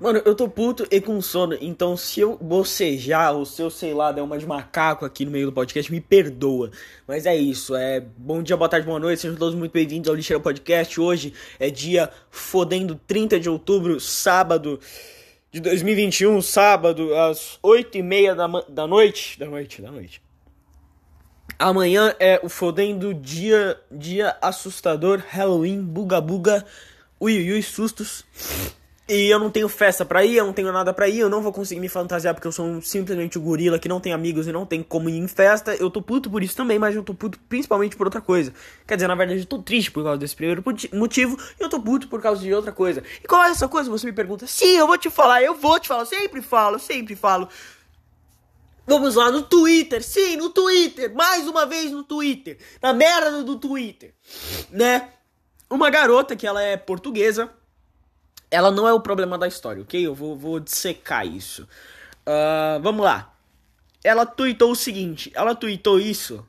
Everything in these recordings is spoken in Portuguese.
Mano, eu tô puto e com sono, então se eu bocejar ou se eu, sei lá, der uma de macaco aqui no meio do podcast, me perdoa. Mas é isso, é bom dia, boa tarde, boa noite, sejam todos muito bem-vindos ao Lixeira Podcast. Hoje é dia fodendo 30 de outubro, sábado de 2021, sábado, às 8 e meia da, da noite. Da noite, da noite. Amanhã é o fodendo dia, dia assustador, Halloween, buga buga, ui, ui sustos. E eu não tenho festa pra ir, eu não tenho nada pra ir, eu não vou conseguir me fantasiar porque eu sou um, simplesmente um gorila que não tem amigos e não tem como ir em festa. Eu tô puto por isso também, mas eu tô puto principalmente por outra coisa. Quer dizer, na verdade, eu tô triste por causa desse primeiro motivo e eu tô puto por causa de outra coisa. E qual é essa coisa? Você me pergunta. Sim, eu vou te falar, eu vou te falar, eu sempre falo, sempre falo. Vamos lá no Twitter, sim, no Twitter, mais uma vez no Twitter, na merda do Twitter, né? Uma garota que ela é portuguesa ela não é o problema da história, ok? Eu vou, vou dissecar isso. Uh, vamos lá. Ela tweetou o seguinte: ela tweetou isso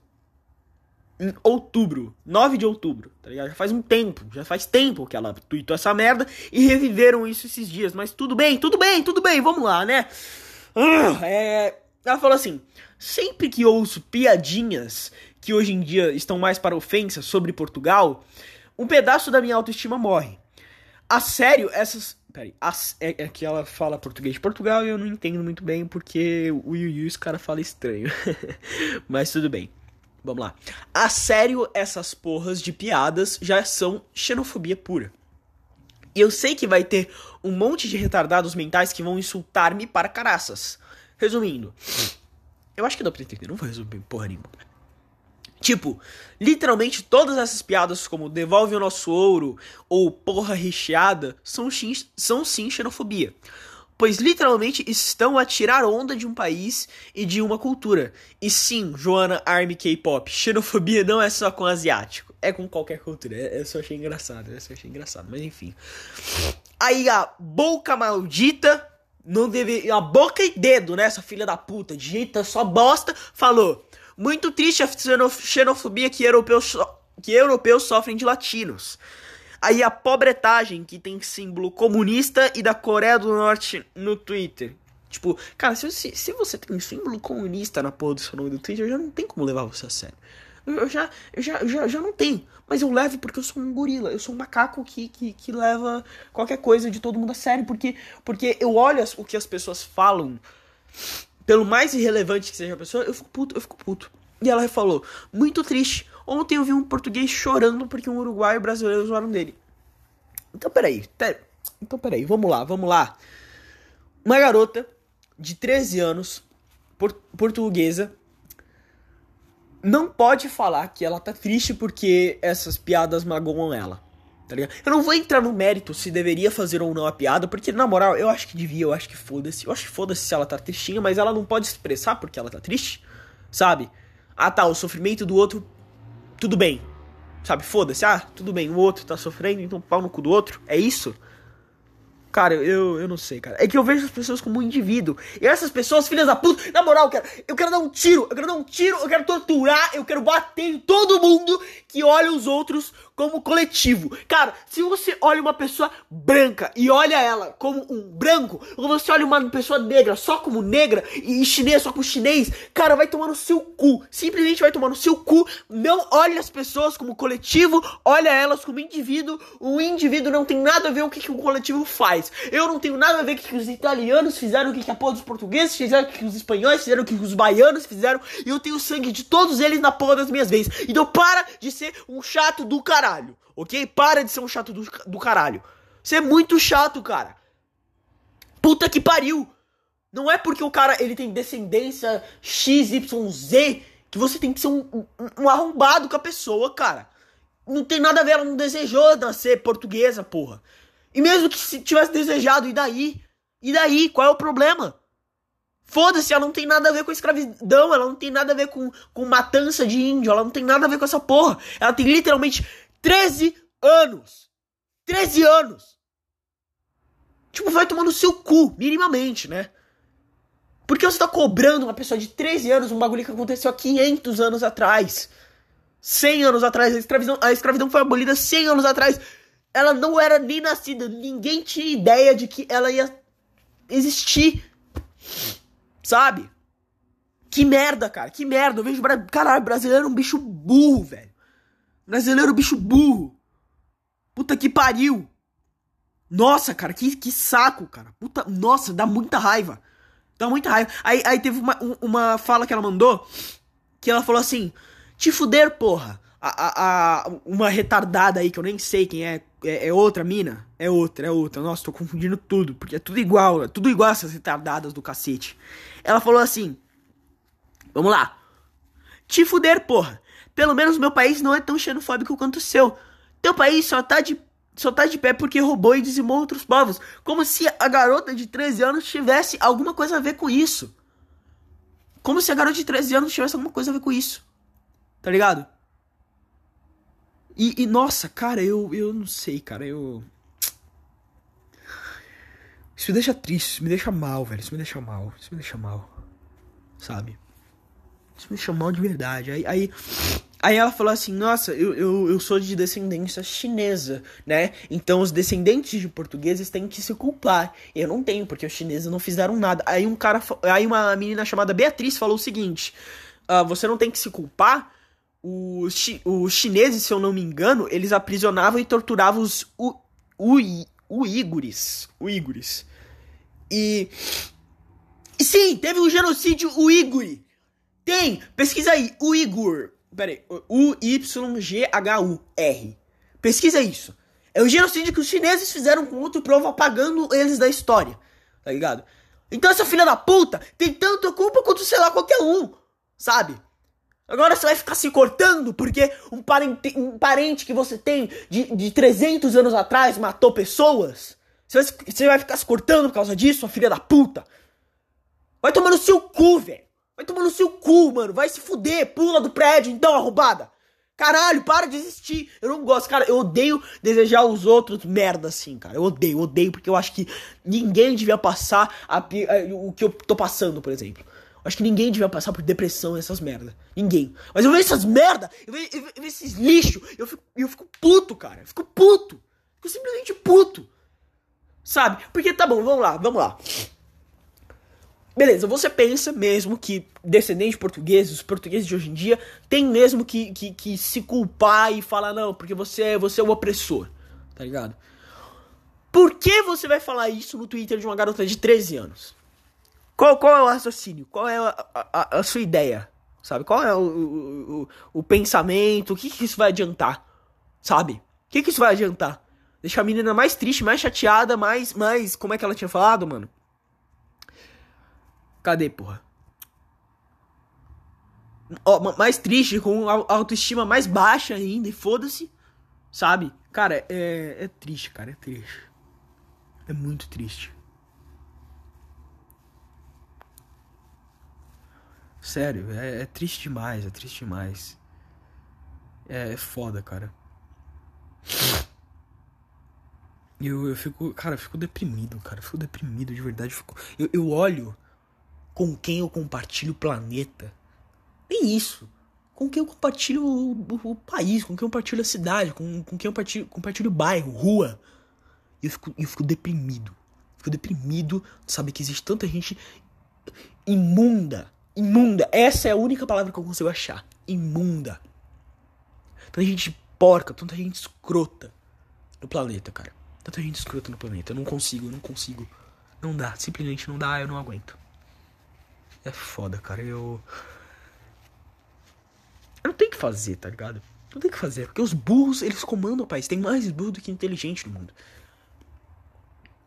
em outubro, 9 de outubro, tá ligado? Já faz um tempo, já faz tempo que ela tweetou essa merda e reviveram isso esses dias. Mas tudo bem, tudo bem, tudo bem, vamos lá, né? Uh, é, ela falou assim: sempre que ouço piadinhas que hoje em dia estão mais para ofensa sobre Portugal, um pedaço da minha autoestima morre. A sério, essas. Peraí, é, é, que ela fala português de Portugal e eu não entendo muito bem porque o Yu Yu os cara fala estranho. Mas tudo bem. Vamos lá. A sério, essas porras de piadas já são xenofobia pura. E eu sei que vai ter um monte de retardados mentais que vão insultar-me para caraças. Resumindo, eu acho que dá pra entender, não vou resumir porra nenhuma. Tipo, literalmente todas essas piadas como devolve o nosso ouro ou porra recheada são, são sim xenofobia. Pois literalmente estão a tirar onda de um país e de uma cultura. E sim, Joana Army K-pop, xenofobia não é só com asiático, é com qualquer cultura. Eu só achei engraçado, eu só achei engraçado, mas enfim. Aí a boca maldita, não deve. A boca e dedo, né? Essa filha da puta, digita só bosta, falou. Muito triste a xenofobia que europeus, que europeus sofrem de latinos. Aí a pobretagem que tem símbolo comunista e da Coreia do Norte no Twitter. Tipo, cara, se, se, se você tem símbolo comunista na porra do seu nome do Twitter, eu já não tem como levar você a sério. Eu, eu já, eu já, já, já não tenho. Mas eu levo porque eu sou um gorila. Eu sou um macaco que, que, que leva qualquer coisa de todo mundo a sério. Porque, porque eu olho as, o que as pessoas falam pelo mais irrelevante que seja a pessoa, eu fico puto, eu fico puto. E ela falou, muito triste. Ontem eu vi um português chorando porque um uruguaio e brasileiro zoaram dele. Então peraí, pera, então peraí, vamos lá, vamos lá. Uma garota de 13 anos, por, portuguesa, não pode falar que ela tá triste porque essas piadas magoam ela tá ligado? Eu não vou entrar no mérito se deveria fazer ou não a piada, porque na moral, eu acho que devia, eu acho que foda-se. Eu acho que foda-se se ela tá tristinha, mas ela não pode expressar porque ela tá triste, sabe? Ah tá, o sofrimento do outro, tudo bem. Sabe, foda-se, ah, tudo bem, o outro tá sofrendo, então pau no cu do outro. É isso? Cara, eu, eu não sei, cara. É que eu vejo as pessoas como um indivíduo. E essas pessoas, filhas da puta, na moral, cara, eu quero dar um tiro, eu quero dar um tiro, eu quero torturar, eu quero bater em todo mundo que olha os outros como coletivo. Cara, se você olha uma pessoa branca e olha ela como um branco, ou você olha uma pessoa negra só como negra e chinês só como chinês, cara, vai tomar no seu cu. Simplesmente vai tomar no seu cu. Não olhe as pessoas como coletivo, olha elas como indivíduo. O indivíduo não tem nada a ver com o que, que o coletivo faz. Eu não tenho nada a ver o que os italianos fizeram, o que, que a porra dos portugueses fizeram, o que os espanhóis fizeram, o que os baianos fizeram. E eu tenho sangue de todos eles na porra das minhas vezes. Então para de ser um chato do caralho caralho, ok? Para de ser um chato do, do caralho. Você é muito chato, cara. Puta que pariu. Não é porque o cara ele tem descendência XYZ que você tem que ser um, um, um arrombado com a pessoa, cara. Não tem nada a ver, ela não desejou nascer portuguesa, porra. E mesmo que se tivesse desejado, e daí? E daí? Qual é o problema? Foda-se, ela não tem nada a ver com escravidão, ela não tem nada a ver com, com matança de índio, ela não tem nada a ver com essa porra. Ela tem literalmente 13 anos. 13 anos. Tipo, vai tomar no seu cu, minimamente, né? Por que você tá cobrando uma pessoa de 13 anos um bagulho que aconteceu há 500 anos atrás? 100 anos atrás, a escravidão, a escravidão foi abolida 100 anos atrás. Ela não era nem nascida, ninguém tinha ideia de que ela ia existir. Sabe? Que merda, cara. Que merda. Eu vejo. Caralho, brasileiro é um bicho burro, velho. Brasileiro é um bicho burro. Puta que pariu. Nossa, cara, que, que saco, cara. Puta, nossa, dá muita raiva. Dá muita raiva. Aí, aí teve uma, uma fala que ela mandou. Que ela falou assim: Te fuder, porra. A, a, a, uma retardada aí que eu nem sei quem é, é. É outra mina? É outra, é outra. Nossa, tô confundindo tudo. Porque é tudo igual. É tudo igual essas retardadas do cacete. Ela falou assim: Vamos lá. Te fuder, porra. Pelo menos meu país não é tão xenofóbico quanto o seu. Teu país só tá de só tá de pé porque roubou e dizimou outros povos. Como se a garota de 13 anos tivesse alguma coisa a ver com isso. Como se a garota de 13 anos tivesse alguma coisa a ver com isso. Tá ligado? E, e nossa, cara, eu, eu não sei, cara, eu. Isso me deixa triste, isso me deixa mal, velho. Isso me deixa mal, isso me deixa mal. Sabe? Isso me deixa mal de verdade. Aí, aí Aí ela falou assim: Nossa, eu, eu, eu sou de descendência chinesa, né? Então os descendentes de portugueses têm que se culpar. Eu não tenho, porque os chineses não fizeram nada. Aí um cara, aí uma menina chamada Beatriz falou o seguinte: ah, Você não tem que se culpar. Os, chi, os chineses, se eu não me engano, eles aprisionavam e torturavam os uigures. Uigures. E. E sim, teve um genocídio uigure. Tem! Pesquisa aí, uigur Pera aí. U-Y-G-H-U-R. Pesquisa isso. É o genocídio que os chineses fizeram com outro povo apagando eles da história. Tá ligado? Então essa filha da puta tem tanta culpa quanto, sei lá, qualquer um. Sabe? Agora você vai ficar se cortando porque um parente, um parente que você tem de, de 300 anos atrás matou pessoas? Você vai, você vai ficar se cortando por causa disso, a filha da puta? Vai tomar no seu cu, velho. Vai tomar no seu cu, mano. Vai se fuder. Pula do prédio, então, arrombada. Caralho, para de existir. Eu não gosto, cara. Eu odeio desejar os outros merda assim, cara. Eu odeio, odeio, porque eu acho que ninguém devia passar a, a, o que eu tô passando, por exemplo. Eu acho que ninguém devia passar por depressão essas merda. Ninguém. Mas eu vejo essas merda, eu vejo, eu vejo esses lixo, eu fico, eu fico puto, cara. Eu fico puto. fico simplesmente puto. Sabe? Porque tá bom, vamos lá, vamos lá. Beleza, você pensa mesmo que descendentes portugueses, os portugueses de hoje em dia, tem mesmo que, que, que, se culpar e falar, não, porque você, é, você é o opressor, tá ligado? Por que você vai falar isso no Twitter de uma garota de 13 anos? Qual, qual é o raciocínio? Qual é a, a, a sua ideia? Sabe? Qual é o, o, o, pensamento? O que, que isso vai adiantar? Sabe? O que, que isso vai adiantar? Deixar a menina mais triste, mais chateada, mais, mais. Como é que ela tinha falado, mano? Cadê, porra? Ó, mais triste, com autoestima mais baixa ainda, e foda-se. Sabe? Cara, é, é triste, cara, é triste. É muito triste. Sério, é, é triste demais, é triste demais. É, é foda, cara. Eu, eu fico, cara, eu fico deprimido, cara. Eu fico deprimido de verdade. Eu, fico, eu, eu olho com quem eu compartilho o planeta. Nem isso. Com quem eu compartilho o, o, o país, com quem eu compartilho a cidade, com, com quem eu compartilho, compartilho o bairro, rua. E eu fico, eu fico deprimido. Fico deprimido de saber que existe tanta gente imunda. Imunda. Essa é a única palavra que eu consigo achar. Imunda. Tanta gente porca, tanta gente escrota no planeta, cara. Tanta gente escrota no planeta. Eu não consigo, eu não consigo. Não dá, simplesmente não dá, eu não aguento. É foda, cara. Eu. Eu não tenho que fazer, tá ligado? Não tem que fazer. Porque os burros, eles comandam o país. Tem mais burro do que inteligente no mundo.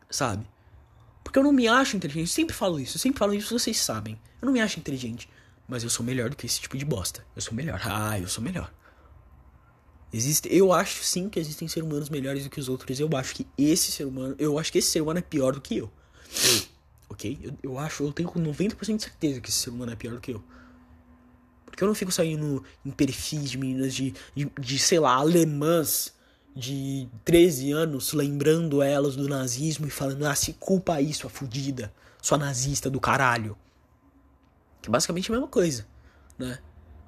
Sabe? Porque eu não me acho inteligente. Eu sempre falo isso. Eu sempre falo isso, vocês sabem. Eu não me acho inteligente. Mas eu sou melhor do que esse tipo de bosta. Eu sou melhor. Ah, eu sou melhor. Existe, eu acho sim que existem seres humanos melhores do que os outros. Eu acho que esse ser humano, eu acho que esse ser humano é pior do que eu ok? Eu, eu acho, eu tenho 90% de certeza que esse ser humano é pior do que eu. Porque eu não fico saindo em perfis de meninas de, de, de, sei lá, alemãs de 13 anos, lembrando elas do nazismo e falando, ah, se culpa aí, sua fudida, sua nazista do caralho. Que é basicamente a mesma coisa, né?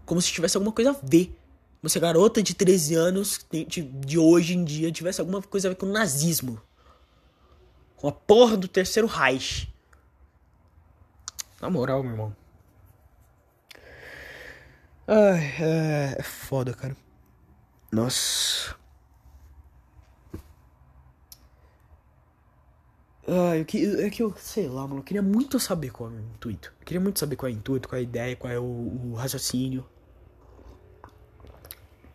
Como se tivesse alguma coisa a ver. Como se a garota de 13 anos de, de hoje em dia tivesse alguma coisa a ver com o nazismo. Com a porra do terceiro Reich Na moral, meu irmão. Ai, é, é foda, cara. Nossa. Ah, eu, é que eu, sei lá, mano, eu queria muito saber qual é o intuito. Eu queria muito saber qual é o intuito, qual é a ideia, qual é o, o raciocínio.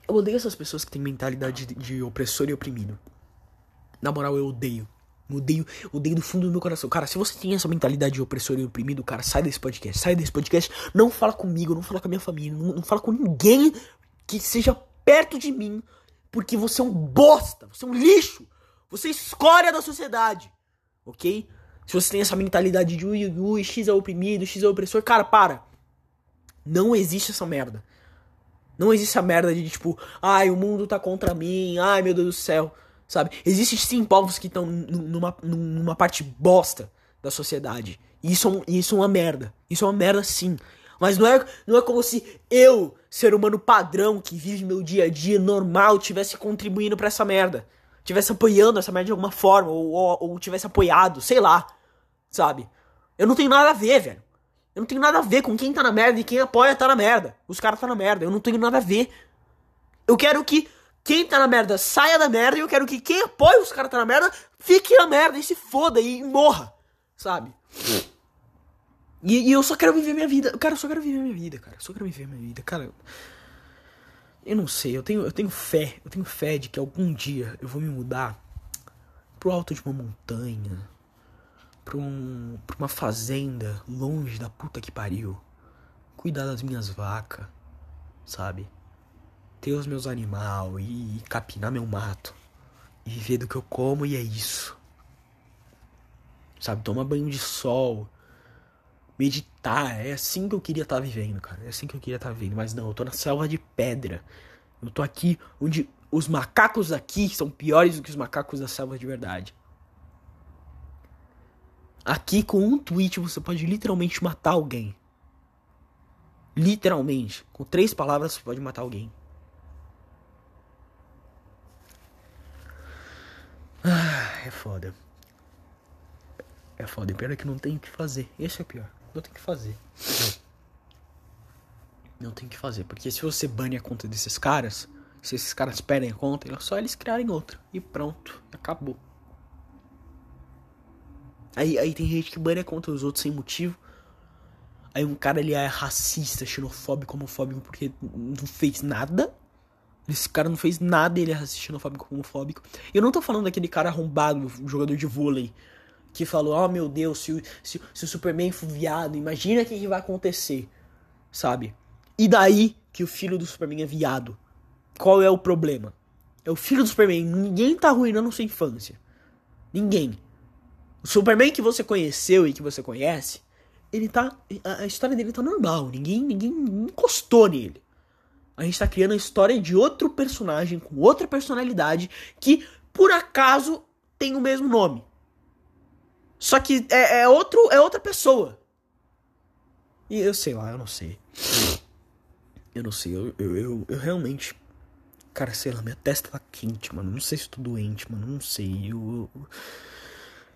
Eu odeio essas pessoas que têm mentalidade de, de opressor e oprimido. Na moral, eu odeio. Eu odeio, odeio do fundo do meu coração. Cara, se você tem essa mentalidade de opressor e oprimido, cara, sai desse podcast. Sai desse podcast. Não fala comigo, não fala com a minha família, não, não fala com ninguém que seja perto de mim. Porque você é um bosta, você é um lixo. Você é escória da sociedade ok? Se você tem essa mentalidade de ui, ui, X é oprimido, X é opressor, cara, para. Não existe essa merda. Não existe essa merda de tipo, ai, o mundo tá contra mim, ai meu Deus do céu, sabe? Existem sim povos que estão numa, numa parte bosta da sociedade. Isso, é isso é uma merda. Isso é uma merda sim. Mas não é, não é como se eu, ser humano padrão que vive meu dia a dia normal, tivesse contribuindo para essa merda tivesse apoiando essa merda de alguma forma, ou, ou, ou tivesse apoiado, sei lá, sabe? Eu não tenho nada a ver, velho. Eu não tenho nada a ver com quem tá na merda e quem apoia tá na merda. Os caras tá na merda. Eu não tenho nada a ver. Eu quero que quem tá na merda saia da merda e eu quero que quem apoia os caras tá na merda fique na merda e se foda e morra, sabe? E, e, eu só quero viver minha vida. Cara, eu só quero viver minha vida, cara. Eu só quero viver minha vida, cara. Eu não sei, eu tenho, eu tenho fé, eu tenho fé de que algum dia eu vou me mudar pro alto de uma montanha, pra, um, pra uma fazenda longe da puta que pariu, cuidar das minhas vacas, sabe? Ter os meus animais e, e capinar meu mato e viver do que eu como e é isso. Sabe, tomar banho de sol, meditar. É assim que eu queria estar tá vivendo, cara. É assim que eu queria estar tá vivendo. Mas não, eu tô na selva de pedra. Eu tô aqui onde os macacos aqui são piores do que os macacos da selva de verdade. Aqui com um tweet você pode literalmente matar alguém. Literalmente. Com três palavras você pode matar alguém. Ah, é foda. É foda. Pior é que não tem o que fazer. Esse é o pior. Não tem que fazer. Não tem que fazer. Porque se você bane a conta desses caras, se esses caras perdem a conta, é só eles criarem outra. E pronto. Acabou. Aí, aí tem gente que bane a conta dos outros sem motivo. Aí um cara ele é racista, xenofóbico, homofóbico porque não fez nada. Esse cara não fez nada, ele é racista, xenofóbico, homofóbico. Eu não tô falando daquele cara arrombado, jogador de vôlei, que falou: Oh meu Deus, se, se, se o Superman for viado, imagina o que, que vai acontecer, sabe? E daí que o filho do Superman é viado? Qual é o problema? É o filho do Superman, ninguém tá arruinando sua infância. Ninguém. O Superman que você conheceu e que você conhece, ele tá. A, história dele tá normal. Ninguém, ninguém encostou nele. A gente tá criando a história de outro personagem com outra personalidade que, por acaso, tem o mesmo nome. Só que é, é, outro, é outra pessoa. E eu sei lá, eu não sei. Eu não sei, eu, eu, eu, eu, realmente. Cara, sei lá, minha testa tá quente, mano. Não sei se tô doente, mano. Não sei. Eu. Eu,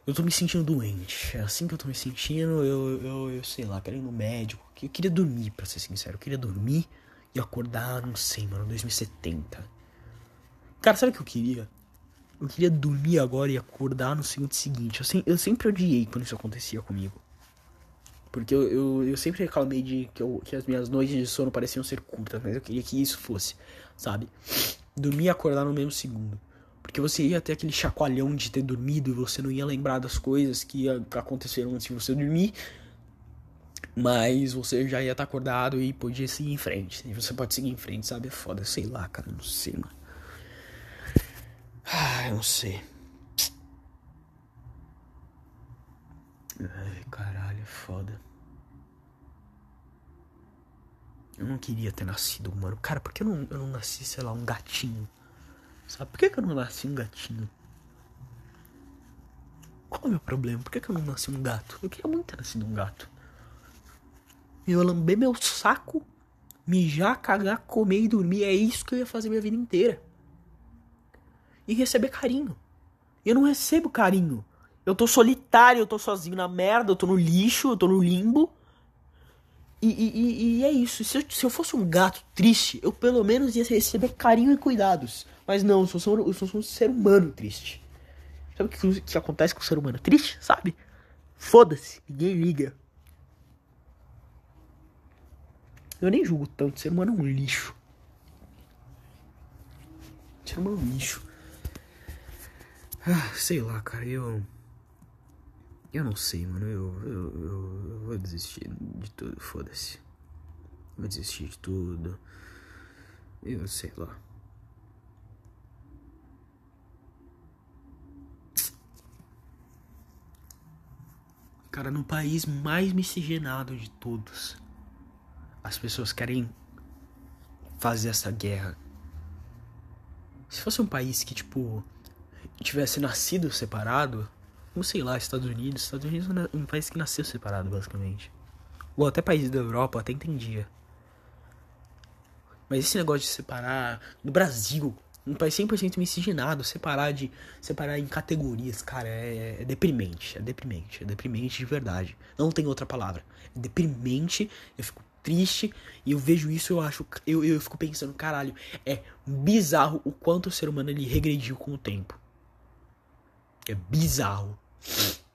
eu tô me sentindo doente. É assim que eu tô me sentindo. Eu, eu, eu sei lá, quero ir no médico. Eu queria dormir, pra ser sincero. Eu queria dormir e acordar, não sei, mano, 2070. Cara, sabe o que eu queria? Eu queria dormir agora e acordar no segundo seguinte. Eu, se, eu sempre odiei quando isso acontecia comigo. Porque eu, eu, eu sempre reclamei de que, eu, que as minhas noites de sono pareciam ser curtas, mas eu queria que isso fosse, sabe? Dormir e acordar no mesmo segundo. Porque você ia ter aquele chacoalhão de ter dormido e você não ia lembrar das coisas que aconteceram antes de você dormir. Mas você já ia estar acordado e podia seguir em frente. E você pode seguir em frente, sabe? É foda, sei lá, cara, não sei, mano. Ah, eu não sei. Ai, caralho, é foda. Eu não queria ter nascido humano. Cara, por que eu não, eu não nasci, sei lá, um gatinho? Sabe? Por que, que eu não nasci um gatinho? Qual é o meu problema? Por que, que eu não nasci um gato? Eu queria muito ter nascido um gato. Eu lamber meu saco, mijar, cagar, comer e dormir. É isso que eu ia fazer minha vida inteira e receber carinho. Eu não recebo carinho. Eu tô solitário, eu tô sozinho na merda, eu tô no lixo, eu tô no limbo, E, e, e é isso. Se eu, se eu, fosse um gato triste, eu pelo menos ia receber carinho e cuidados. Mas não, eu sou, eu sou um ser humano triste. Sabe o que, que acontece com o ser humano triste? Sabe? Foda-se, ninguém liga. Eu nem julgo tanto, ser humano é um lixo. Ser humano é um lixo. Ah, sei lá, cara, eu. Eu não sei, mano. Eu, eu, eu, eu vou desistir de tudo, foda-se. Vou desistir de tudo. Eu sei lá. Cara, no país mais miscigenado de todos, as pessoas querem fazer essa guerra. Se fosse um país que, tipo, tivesse nascido separado, como sei lá, Estados Unidos. Estados Unidos é um país que nasceu separado, basicamente. Ou até países da Europa, até entendia. Mas esse negócio de separar. No Brasil, um país 100% miscigenado, separar de. Separar em categorias, cara, é, é, deprimente. É deprimente. É deprimente de verdade. Não tem outra palavra. É deprimente. Eu fico triste e eu vejo isso eu acho eu, eu fico pensando caralho é bizarro o quanto o ser humano ele regrediu com o tempo é bizarro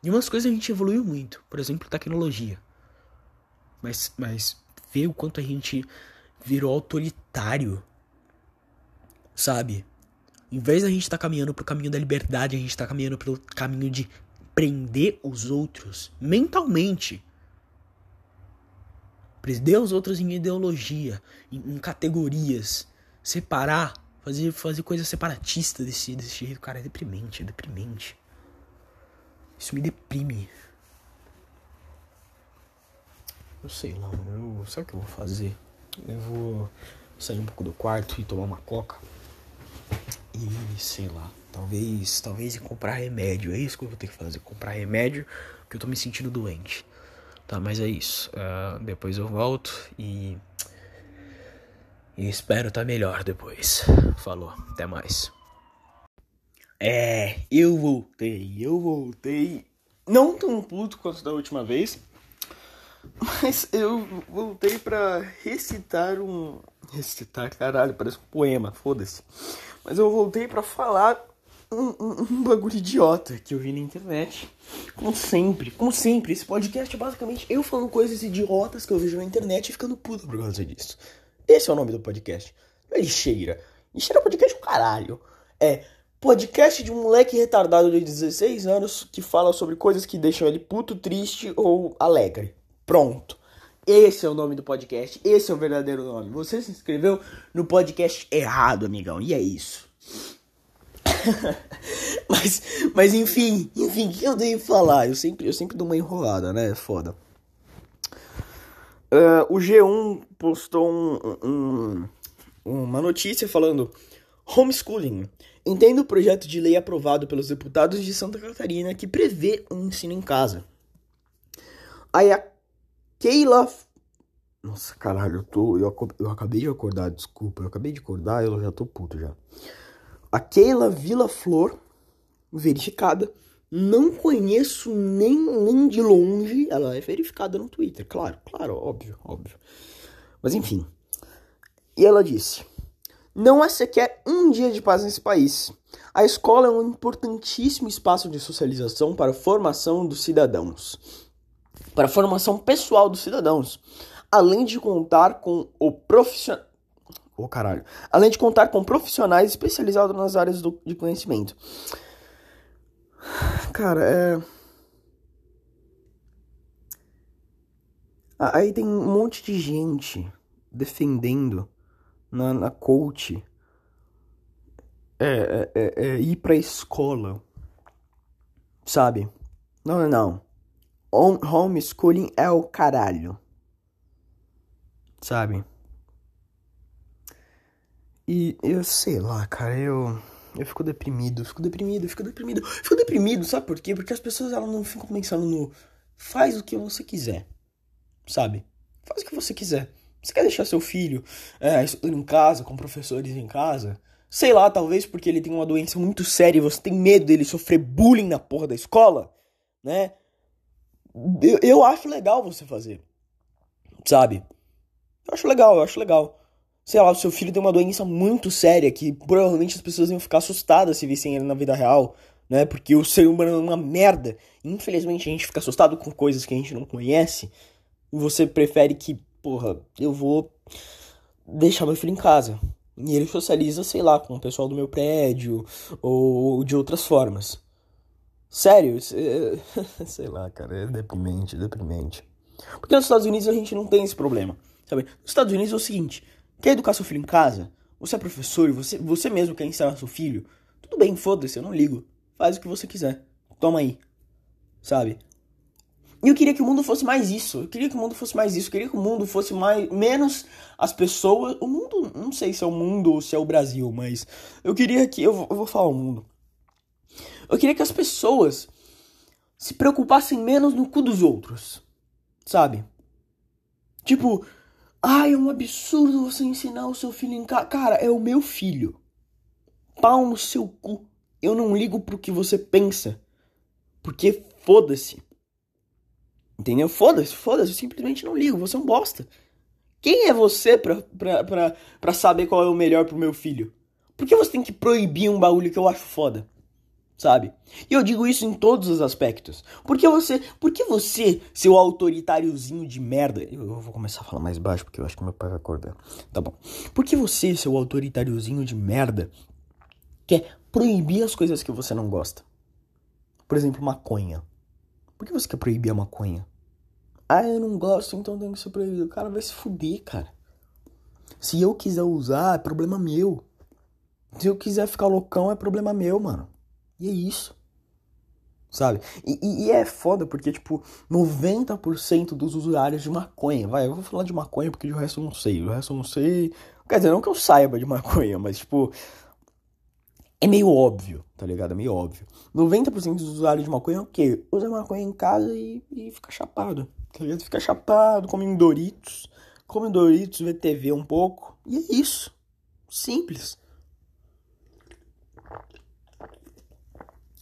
e umas coisas a gente evoluiu muito, por exemplo, tecnologia. Mas, mas ver o quanto a gente virou autoritário, sabe? Em vez da gente estar tá caminhando pro caminho da liberdade, a gente está caminhando pelo caminho de prender os outros mentalmente. Prender os outros em ideologia, em, em categorias, separar, fazer, fazer coisas separatistas desse, desse jeito, cara, é deprimente, é deprimente. Isso me deprime. Eu sei lá. Eu, sabe o que eu vou fazer? Eu vou sair um pouco do quarto e tomar uma coca. E sei lá. Talvez. Talvez ir comprar remédio. É isso que eu vou ter que fazer. Comprar remédio. Porque eu tô me sentindo doente. Tá, mas é isso. Uh, depois eu volto e. E espero tá melhor depois. Falou. Até mais. É, eu voltei, eu voltei. Não tão puto quanto da última vez, mas eu voltei para recitar um. Recitar, caralho, parece um poema, foda-se. Mas eu voltei para falar um, um, um, bagulho idiota que eu vi na internet. Como sempre, como sempre, esse podcast é basicamente eu falando coisas idiotas que eu vejo na internet e ficando puto por causa disso. Esse é o nome do podcast. Não é lixeira. Lixeira é podcast caralho. É Podcast de um moleque retardado de 16 anos que fala sobre coisas que deixam ele puto, triste ou alegre. Pronto. Esse é o nome do podcast. Esse é o verdadeiro nome. Você se inscreveu no podcast errado, amigão. E é isso. mas, mas enfim, enfim, o que eu devo falar? Eu sempre, eu sempre dou uma enrolada, né? Foda. Uh, o G1 postou um, um, uma notícia falando homeschooling Entendo o projeto de lei aprovado pelos deputados de Santa Catarina que prevê um ensino em casa. Aí a Keila. Nossa, caralho, eu tô. Eu, eu acabei de acordar, desculpa. Eu acabei de acordar eu já tô puto já. A Keila Vila Flor, verificada. Não conheço nem, nem de longe. Ela é verificada no Twitter, claro, claro, óbvio, óbvio. Mas enfim. E ela disse: não há sequer um dia de paz nesse país. A escola é um importantíssimo espaço de socialização para a formação dos cidadãos, para a formação pessoal dos cidadãos, além de contar com o profissional. Oh, caralho. Além de contar com profissionais especializados nas áreas do, de conhecimento. Cara, é. Aí tem um monte de gente defendendo na, na coach é, é, é, é ir pra escola, sabe? Não, não, não. Homeschooling é o caralho, sabe? E eu sei lá, cara, eu. Eu fico deprimido, fico deprimido, fico deprimido. Fico deprimido, sabe por quê? Porque as pessoas elas não ficam pensando no. Faz o que você quiser, sabe? Faz o que você quiser. Você quer deixar seu filho é, estudando em casa, com professores em casa? Sei lá, talvez porque ele tem uma doença muito séria e você tem medo dele sofrer bullying na porra da escola, né? Eu, eu acho legal você fazer. Sabe? Eu acho legal, eu acho legal. Sei lá, o seu filho tem uma doença muito séria que provavelmente as pessoas iam ficar assustadas se vissem ele na vida real, né? Porque o ser humano é uma merda. Infelizmente a gente fica assustado com coisas que a gente não conhece. E você prefere que, porra, eu vou deixar meu filho em casa. E ele socializa, sei lá, com o pessoal do meu prédio ou de outras formas. Sério, é... sei lá, cara, é deprimente, deprimente. Porque nos Estados Unidos a gente não tem esse problema, sabe? Nos Estados Unidos é o seguinte, quer educar seu filho em casa? Você é professor você, você mesmo quer ensinar seu filho? Tudo bem, foda-se, eu não ligo. Faz o que você quiser. Toma aí. Sabe? E eu queria que o mundo fosse mais isso. Eu queria que o mundo fosse mais isso. Eu queria que o mundo fosse mais menos as pessoas. O mundo, não sei se é o mundo ou se é o Brasil, mas eu queria que eu, eu vou falar o mundo. Eu queria que as pessoas se preocupassem menos no cu dos outros. Sabe? Tipo, ai, é um absurdo você ensinar o seu filho em casa. Cara, é o meu filho. Pau no seu cu. Eu não ligo pro que você pensa. Porque foda-se. Entendeu? Foda-se, foda-se, eu simplesmente não ligo, você é um bosta. Quem é você pra, pra, pra, pra saber qual é o melhor pro meu filho? Por que você tem que proibir um bagulho que eu acho foda? Sabe? E eu digo isso em todos os aspectos. Porque você, porque você, seu autoritáriozinho de merda, eu vou começar a falar mais baixo porque eu acho que meu pai vai acordar. Tá bom. Por que você, seu autoritáriozinho de merda, quer proibir as coisas que você não gosta? Por exemplo, maconha. Por que você quer proibir a maconha? Ah, eu não gosto, então tem que ser proibido. O cara vai se fuder, cara. Se eu quiser usar, é problema meu. Se eu quiser ficar loucão, é problema meu, mano. E é isso. Sabe? E, e, e é foda porque, tipo, 90% dos usuários de maconha. Vai, eu vou falar de maconha porque o resto eu não sei. O resto eu não sei. Quer dizer, não que eu saiba de maconha, mas, tipo, é meio óbvio, tá ligado? É meio óbvio. 90% dos usuários de maconha é o quê? Usa maconha em casa e, e fica chapado, tá ligado? Fica chapado, come Doritos, come Doritos, vê TV um pouco, e é isso. Simples.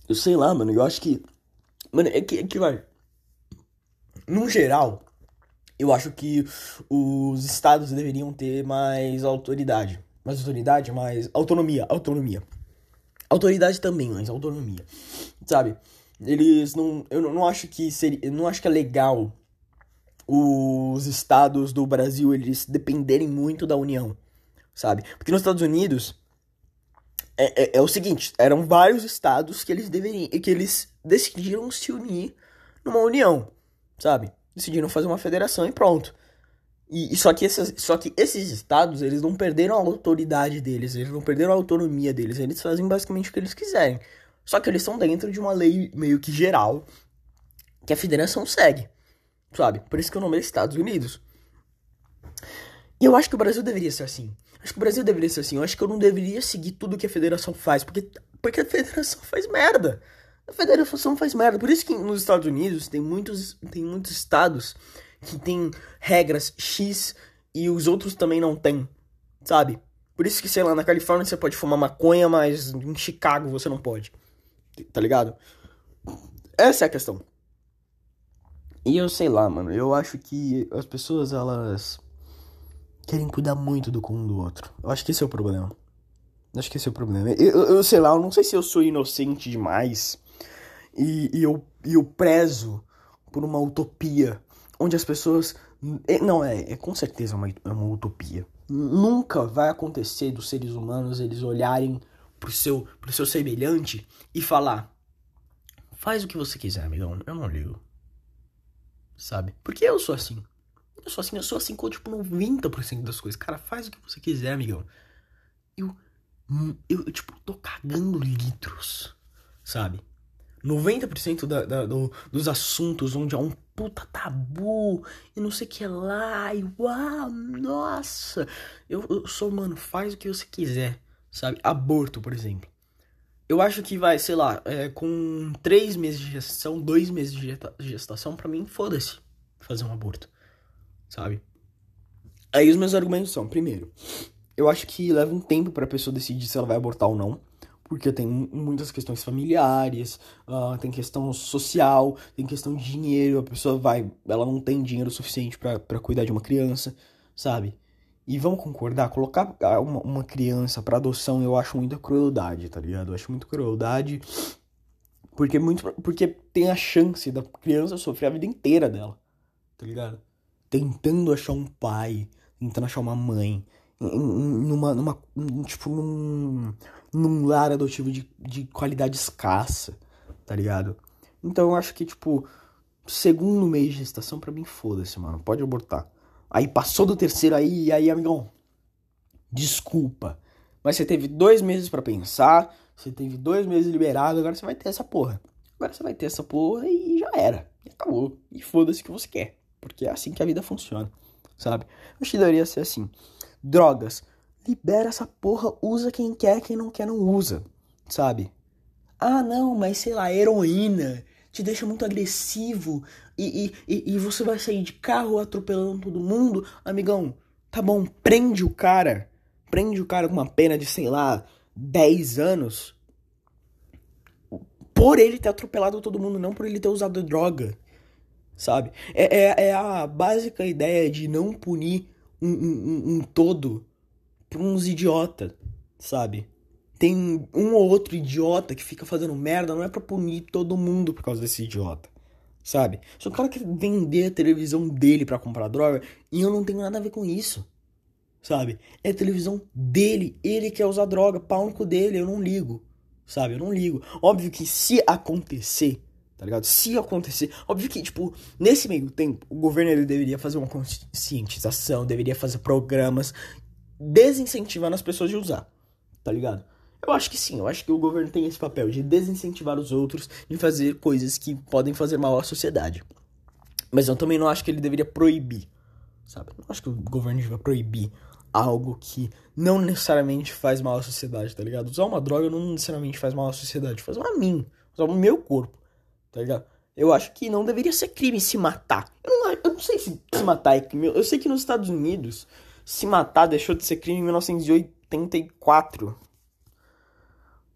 Eu sei lá, mano, eu acho que. Mano, é que, é que vai. No geral, eu acho que os estados deveriam ter mais autoridade. Mais autoridade, mais autonomia, autonomia. Autoridade também, mas autonomia. Sabe? Eles não. Eu não acho que seria. Eu não acho que é legal os estados do Brasil eles dependerem muito da União. Sabe? Porque nos Estados Unidos. É, é, é o seguinte, eram vários estados que eles deveriam. que eles decidiram se unir numa união. Sabe? Decidiram fazer uma federação e pronto. E, e, só, que esses, só que esses estados, eles não perderam a autoridade deles, eles não perderam a autonomia deles, eles fazem basicamente o que eles quiserem. Só que eles estão dentro de uma lei meio que geral que a federação segue, sabe? Por isso que o nome é Estados Unidos. E eu acho que o Brasil deveria ser assim. Acho que o Brasil deveria ser assim. Eu acho que eu não deveria seguir tudo que a federação faz, porque, porque a federação faz merda. A federação faz merda. Por isso que nos Estados Unidos tem muitos, tem muitos estados que tem regras X e os outros também não tem, sabe? Por isso que, sei lá, na Califórnia você pode fumar maconha, mas em Chicago você não pode. Tá ligado? Essa é a questão. E eu sei lá, mano, eu acho que as pessoas, elas querem cuidar muito do um do outro. Eu acho que esse é o problema. Eu acho que esse é o problema. Eu, eu, sei lá, eu não sei se eu sou inocente demais e, e, eu, e eu prezo por uma utopia onde as pessoas. É, não, é, é com certeza uma, é uma utopia. Nunca vai acontecer dos seres humanos eles olharem pro seu, pro seu semelhante e falar: faz o que você quiser, amigão, eu não ligo. Sabe? Porque eu sou assim. Eu sou assim, eu sou assim com tipo 90% das coisas. Cara, faz o que você quiser, amigão. Eu, eu, eu tipo, tô cagando litros, sabe? 90% da, da, do, dos assuntos onde há um puta tabu e não sei o que lá, e uau, nossa. Eu, eu sou, mano, faz o que você quiser, sabe? Aborto, por exemplo. Eu acho que vai, sei lá, é, com três meses de gestação, dois meses de gestação, para mim, foda-se fazer um aborto, sabe? Aí os meus argumentos são, primeiro, eu acho que leva um tempo pra pessoa decidir se ela vai abortar ou não. Porque tem muitas questões familiares, uh, tem questão social, tem questão de dinheiro. A pessoa vai, ela não tem dinheiro suficiente para cuidar de uma criança, sabe? E vamos concordar, colocar uma, uma criança para adoção eu acho muita crueldade, tá ligado? Eu acho muito crueldade. Porque, muito, porque tem a chance da criança sofrer a vida inteira dela, tá ligado? Tentando achar um pai, tentando achar uma mãe, numa, numa tipo, num, num lar adotivo de, de qualidade escassa, tá ligado? Então eu acho que, tipo, segundo mês de gestação, pra mim, foda-se, mano. Pode abortar. Aí passou do terceiro aí, aí, amigão, desculpa. Mas você teve dois meses para pensar, você teve dois meses liberado, agora você vai ter essa porra. Agora você vai ter essa porra e já era. E acabou. E foda-se que você quer. Porque é assim que a vida funciona, sabe? Eu que deveria ser assim. Drogas. Libera essa porra, usa quem quer, quem não quer não usa, sabe? Ah, não, mas sei lá, heroína te deixa muito agressivo e, e, e você vai sair de carro atropelando todo mundo, amigão, tá bom, prende o cara, prende o cara com uma pena de, sei lá, 10 anos, por ele ter atropelado todo mundo, não por ele ter usado droga, sabe? É, é, é a básica ideia de não punir um, um, um todo por uns idiota, sabe? Tem um ou outro idiota que fica fazendo merda, não é pra punir todo mundo por causa desse idiota sabe? Se o cara quer vender a televisão dele para comprar droga, e eu não tenho nada a ver com isso, sabe? É a televisão dele, ele quer usar droga, pau no dele, eu não ligo, sabe? Eu não ligo. Óbvio que se acontecer, tá ligado? Se acontecer, óbvio que, tipo, nesse meio tempo, o governo ele deveria fazer uma conscientização, deveria fazer programas desincentivando as pessoas de usar, tá ligado? Eu acho que sim, eu acho que o governo tem esse papel de desincentivar os outros de fazer coisas que podem fazer mal à sociedade. Mas eu também não acho que ele deveria proibir, sabe? Não acho que o governo devia proibir algo que não necessariamente faz mal à sociedade, tá ligado? Usar uma droga não necessariamente faz mal à sociedade, faz mal a mim, faz mal ao meu corpo, tá ligado? Eu acho que não deveria ser crime se matar. Eu não, eu não sei se se matar é crime. Eu sei que nos Estados Unidos, se matar deixou de ser crime em 1984.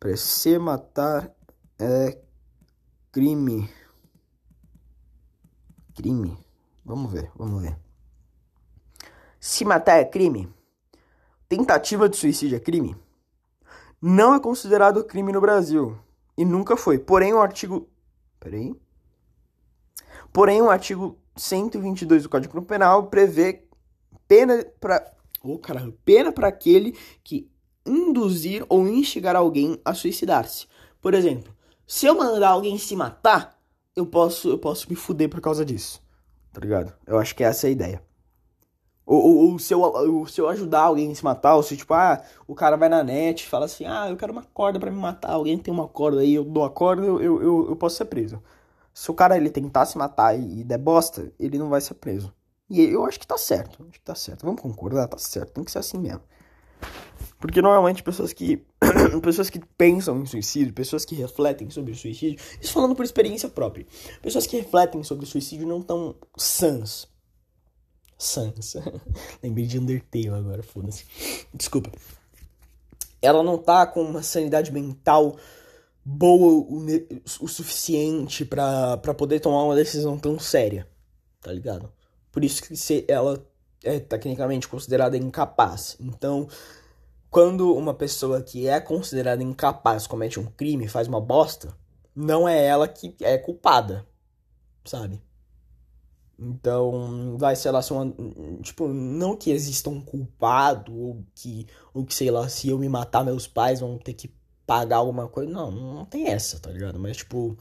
Para se matar é crime. Crime. Vamos ver, vamos ver. Se matar é crime? Tentativa de suicídio é crime? Não é considerado crime no Brasil. E nunca foi. Porém, o artigo. Peraí. Porém, o artigo 122 do Código Penal prevê pena para. Ô, oh, caralho. Pena para aquele que induzir ou instigar alguém a suicidar-se. Por exemplo, se eu mandar alguém se matar, eu posso, eu posso me fuder por causa disso. Tá ligado? Eu acho que essa é a ideia. Ou, ou, ou se, eu, ou, se eu ajudar alguém a se matar, ou se tipo, ah, o cara vai na net e fala assim, ah, eu quero uma corda para me matar, alguém tem uma corda aí, eu dou a corda, eu, eu, eu, eu posso ser preso. Se o cara ele tentar se matar e, e der bosta, ele não vai ser preso. E eu acho que tá certo, acho que tá certo. Vamos concordar, tá certo, tem que ser assim mesmo. Porque normalmente pessoas que pessoas que pensam em suicídio, pessoas que refletem sobre o suicídio, isso falando por experiência própria. Pessoas que refletem sobre o suicídio não tão sãs. Sãs. Lembrei de Undertale agora, foda-se. Desculpa. Ela não tá com uma sanidade mental boa o, o suficiente para poder tomar uma decisão tão séria. Tá ligado? Por isso que se ela é tecnicamente considerada incapaz. Então, quando uma pessoa que é considerada incapaz comete um crime, faz uma bosta, não é ela que é culpada, sabe? Então, vai, ser uma, tipo, não que exista um culpado, ou que, ou que, sei lá, se eu me matar, meus pais vão ter que pagar alguma coisa. Não, não tem essa, tá ligado? Mas, tipo,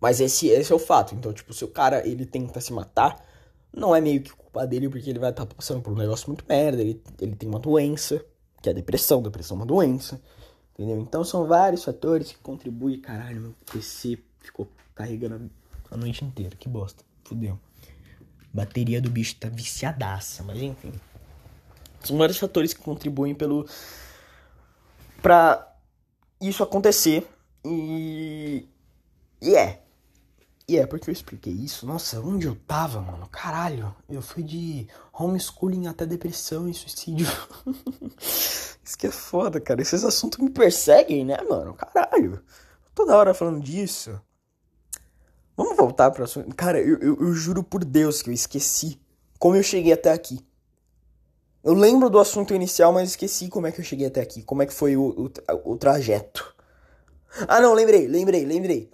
mas esse, esse é o fato. Então, tipo, se o cara, ele tenta se matar, não é meio que culpa dele, porque ele vai estar tá passando por um negócio muito merda, ele, ele tem uma doença, que é a depressão. Depressão é uma doença, entendeu? Então são vários fatores que contribuem. Caralho, meu PC ficou carregando a noite inteira. Que bosta. Fudeu. Bateria do bicho tá viciadaça, mas enfim. São vários fatores que contribuem pelo. pra isso acontecer. E. E é. E é porque eu expliquei isso. Nossa, onde eu tava, mano? Caralho, eu fui de homeschooling até depressão e suicídio. isso que é foda, cara. Esses assuntos me perseguem, né, mano? Caralho. Toda hora falando disso. Vamos voltar pro assunto. Cara, eu, eu, eu juro por Deus que eu esqueci como eu cheguei até aqui. Eu lembro do assunto inicial, mas esqueci como é que eu cheguei até aqui. Como é que foi o, o, o trajeto. Ah, não, lembrei, lembrei, lembrei.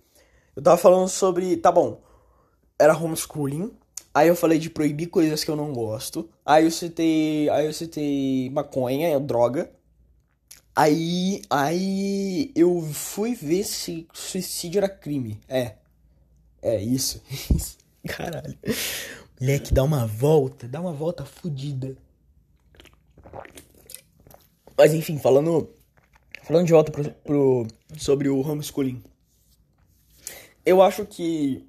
Eu tava falando sobre. Tá bom. Era homeschooling. Aí eu falei de proibir coisas que eu não gosto. Aí eu citei. Aí eu citei maconha, droga. Aí. Aí eu fui ver se suicídio era crime. É. É isso. Caralho. Moleque, dá uma volta. Dá uma volta fodida. Mas enfim, falando. Falando de volta pro, pro, sobre o homeschooling eu acho que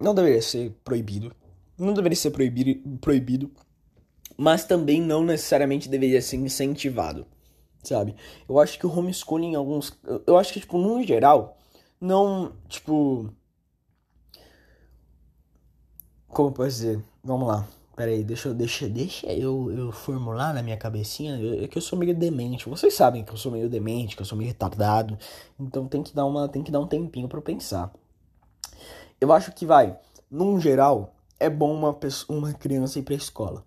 não deveria ser proibido. Não deveria ser proibido, proibido, mas também não necessariamente deveria ser incentivado, sabe? Eu acho que o homeschooling em alguns, eu acho que tipo no geral não, tipo como posso dizer? Vamos lá. Pera aí, deixa, deixa, deixa eu, eu formular na minha cabecinha. é que eu sou meio demente. Vocês sabem que eu sou meio demente, que eu sou meio retardado. Então tem que dar, uma, tem que dar um tempinho para pensar. Eu acho que vai, num geral, é bom uma, pessoa, uma criança ir pra escola.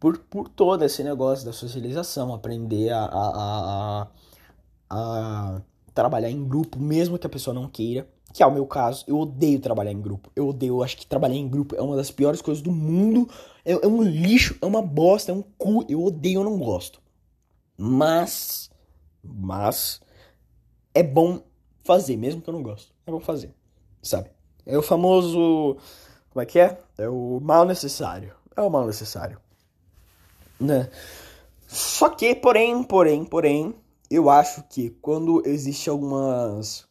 Por, por todo esse negócio da socialização, aprender a, a, a, a trabalhar em grupo, mesmo que a pessoa não queira que é o meu caso, eu odeio trabalhar em grupo. Eu odeio, eu acho que trabalhar em grupo é uma das piores coisas do mundo. É, é um lixo, é uma bosta, é um cu. Eu odeio, eu não gosto. Mas, mas, é bom fazer, mesmo que eu não gosto. É bom fazer, sabe? É o famoso, como é que é? É o mal necessário. É o mal necessário. Né? Só que, porém, porém, porém, eu acho que quando existe algumas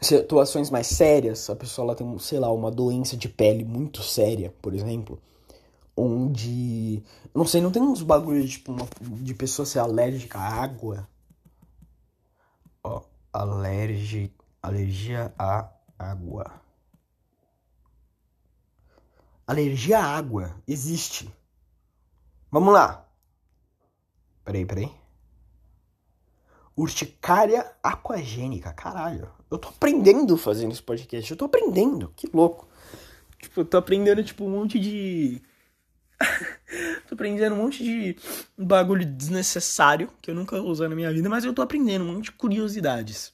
situações mais sérias, a pessoa ela tem, sei lá, uma doença de pele muito séria, por exemplo, onde, não sei, não tem uns bagulhos tipo uma, de pessoa ser alérgica à água? Ó, alergi, alergia à água. Alergia à água existe. Vamos lá. Peraí, peraí. Urticária aquagênica, caralho. Eu tô aprendendo fazendo esse podcast. Eu tô aprendendo. Que louco. Tipo, eu tô aprendendo, tipo, um monte de. tô aprendendo um monte de bagulho desnecessário que eu nunca vou usar na minha vida, mas eu tô aprendendo um monte de curiosidades.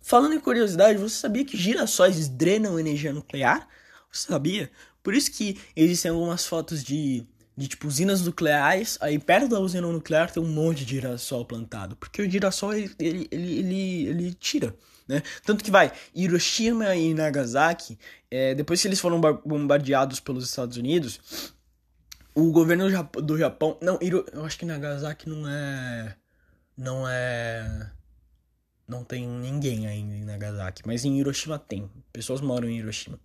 Falando em curiosidade, você sabia que girassóis drenam energia nuclear? Você sabia? Por isso que existem algumas fotos de de tipo usinas nucleares, aí perto da usina nuclear tem um monte de girassol plantado, porque o girassol ele, ele, ele, ele, tira, né? Tanto que vai, Hiroshima e Nagasaki, é, depois que eles foram bombardeados pelos Estados Unidos, o governo do Japão, não, eu acho que Nagasaki não é, não é, não tem ninguém ainda em Nagasaki, mas em Hiroshima tem, pessoas moram em Hiroshima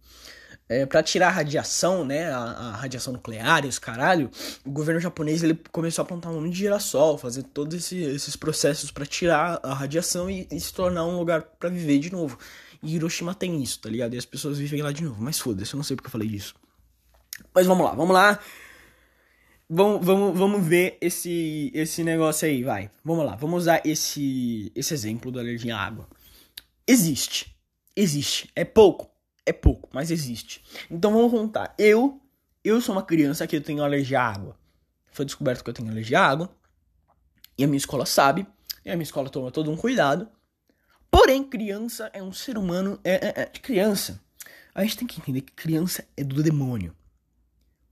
é, para tirar a radiação, né, a, a, radiação nuclear e os caralho, o governo japonês ele começou a plantar um monte de girassol, fazer todos esse, esses processos para tirar a radiação e, e, se tornar um lugar para viver de novo. E Hiroshima tem isso, tá ligado? E as pessoas vivem lá de novo. Mas foda-se, eu não sei porque eu falei disso. Mas vamos lá, vamos lá. Vamos, vamos, vamos ver esse, esse negócio aí, vai. Vamos lá, vamos usar esse, esse exemplo da alergia à água. Existe. Existe. É pouco é pouco, mas existe. Então vamos contar. Eu, eu sou uma criança que eu tenho alergia à água. Foi descoberto que eu tenho alergia à água. E a minha escola sabe. E a minha escola toma todo um cuidado. Porém, criança é um ser humano. É, é, é criança. A gente tem que entender que criança é do demônio.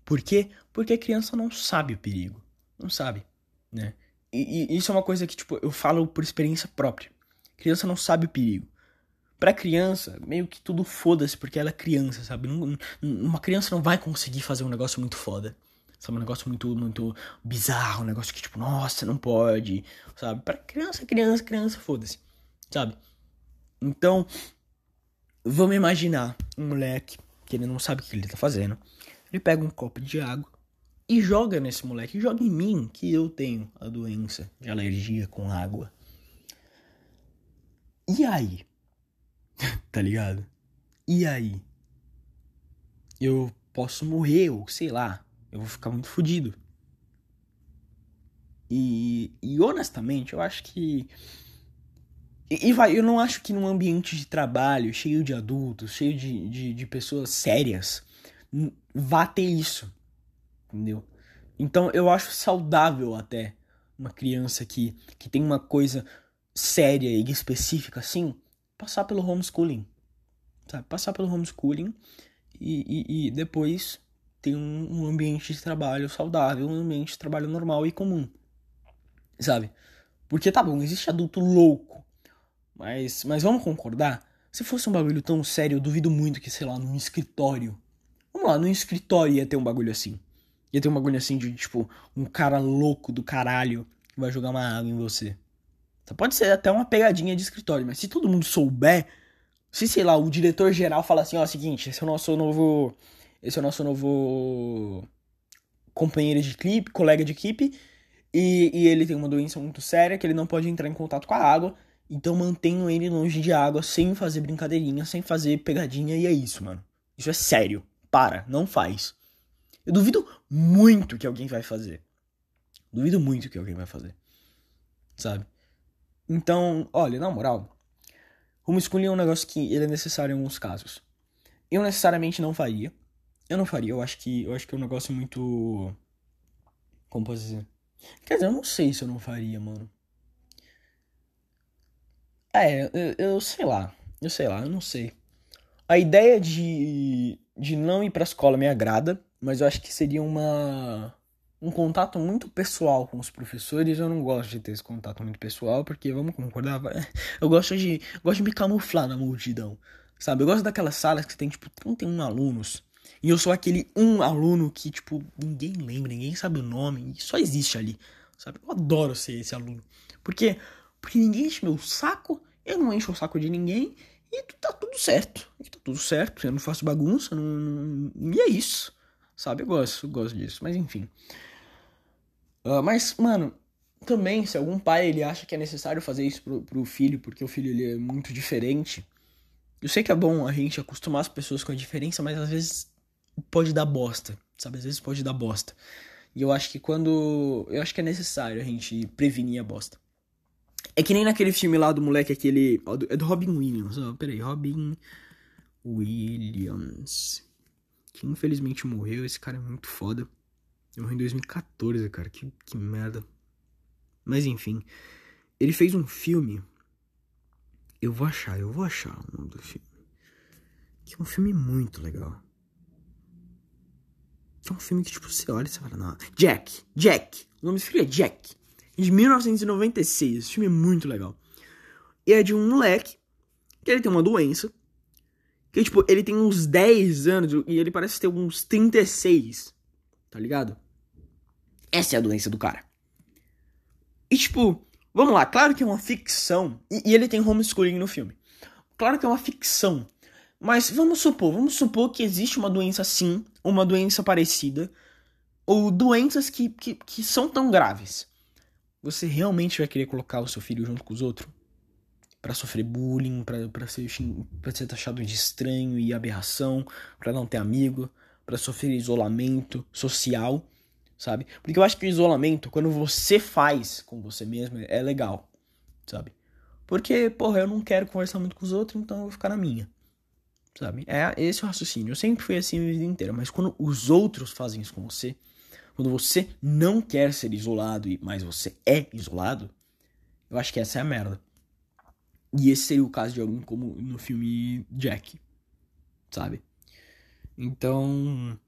Por quê? Porque a criança não sabe o perigo. Não sabe, né? E, e isso é uma coisa que, tipo, eu falo por experiência própria. Criança não sabe o perigo. Pra criança, meio que tudo foda-se, porque ela é criança, sabe? Uma criança não vai conseguir fazer um negócio muito foda. Sabe? Um negócio muito, muito bizarro, um negócio que, tipo, nossa, não pode, sabe? Pra criança, criança, criança, foda-se, sabe? Então, vamos imaginar um moleque que ele não sabe o que ele tá fazendo. Ele pega um copo de água e joga nesse moleque, joga em mim, que eu tenho a doença de alergia com água. E aí? tá ligado? E aí? Eu posso morrer, ou sei lá, eu vou ficar muito fodido. E, e honestamente, eu acho que. E, e, vai, eu não acho que num ambiente de trabalho cheio de adultos, cheio de, de, de pessoas sérias, vá ter isso. Entendeu? Então eu acho saudável até uma criança que, que tem uma coisa séria e específica assim, passar pelo homeschooling. Sabe? Passar pelo homeschooling e, e, e depois ter um, um ambiente de trabalho saudável, um ambiente de trabalho normal e comum. Sabe? Porque tá bom, existe adulto louco. Mas, mas vamos concordar? Se fosse um bagulho tão sério, eu duvido muito que, sei lá, num escritório. Vamos lá, num escritório ia ter um bagulho assim. Ia ter um bagulho assim de, tipo, um cara louco do caralho que vai jogar uma água em você. Pode ser até uma pegadinha de escritório, mas se todo mundo souber, se sei lá, o diretor geral fala assim, ó, é o seguinte, esse é o nosso novo. Esse é o nosso novo companheiro de equipe, colega de equipe, e, e ele tem uma doença muito séria que ele não pode entrar em contato com a água. Então mantenham ele longe de água, sem fazer brincadeirinha, sem fazer pegadinha, e é isso, mano. Isso é sério. Para, não faz. Eu duvido muito que alguém vai fazer. Duvido muito que alguém vai fazer. Sabe? Então, olha, na moral, homeschooling é um negócio que ele é necessário em alguns casos. Eu necessariamente não faria. Eu não faria, eu acho que eu acho que é um negócio muito como posso dizer? Quer dizer, eu não sei se eu não faria, mano. É, eu, eu sei lá. Eu sei lá, eu não sei. A ideia de, de não ir pra escola me agrada, mas eu acho que seria uma um contato muito pessoal com os professores. Eu não gosto de ter esse contato muito pessoal, porque vamos concordar, eu gosto de gosto de me camuflar na multidão. Sabe? Eu gosto daquelas salas que tem tipo 31 alunos. E eu sou aquele um aluno que, tipo, ninguém lembra, ninguém sabe o nome, só existe ali. Sabe? Eu adoro ser esse aluno. Porque, porque ninguém enche meu saco, eu não encho o saco de ninguém, e tá tudo certo. E tá tudo certo, eu não faço bagunça, não, não, e é isso. Sabe? Eu gosto, eu gosto disso, mas enfim. Uh, mas, mano, também, se algum pai ele acha que é necessário fazer isso pro, pro filho, porque o filho ele é muito diferente. Eu sei que é bom a gente acostumar as pessoas com a diferença, mas às vezes pode dar bosta, sabe? Às vezes pode dar bosta. E eu acho que quando. Eu acho que é necessário a gente prevenir a bosta. É que nem naquele filme lá do moleque, aquele. É do Robin Williams. Oh, peraí, Robin Williams. Que infelizmente morreu. Esse cara é muito foda. Morreu em 2014, cara. Que, que merda. Mas enfim. Ele fez um filme. Eu vou achar, eu vou achar o nome do filme. Que é um filme muito legal. Que é um filme que, tipo, você olha e você fala, não. Jack, Jack. O nome do filme é Jack. De 1996. Esse filme é muito legal. E é de um moleque que ele tem uma doença. Que, tipo, ele tem uns 10 anos e ele parece ter uns 36. Tá ligado? Essa é a doença do cara. E, tipo, vamos lá, claro que é uma ficção. E, e ele tem homeschooling no filme. Claro que é uma ficção. Mas vamos supor, vamos supor que existe uma doença assim, uma doença parecida, ou doenças que, que, que são tão graves. Você realmente vai querer colocar o seu filho junto com os outros? para sofrer bullying, para ser, pra ser taxado de estranho e aberração, para não ter amigo, para sofrer isolamento social, sabe? Porque eu acho que o isolamento, quando você faz com você mesmo, é legal, sabe? Porque, porra, eu não quero conversar muito com os outros, então eu vou ficar na minha sabe? É esse o raciocínio. Eu sempre fui assim a vida inteira, mas quando os outros fazem isso com você, quando você não quer ser isolado, mas você é isolado, eu acho que essa é a merda. E esse seria o caso de alguém como no filme Jack, sabe? Então,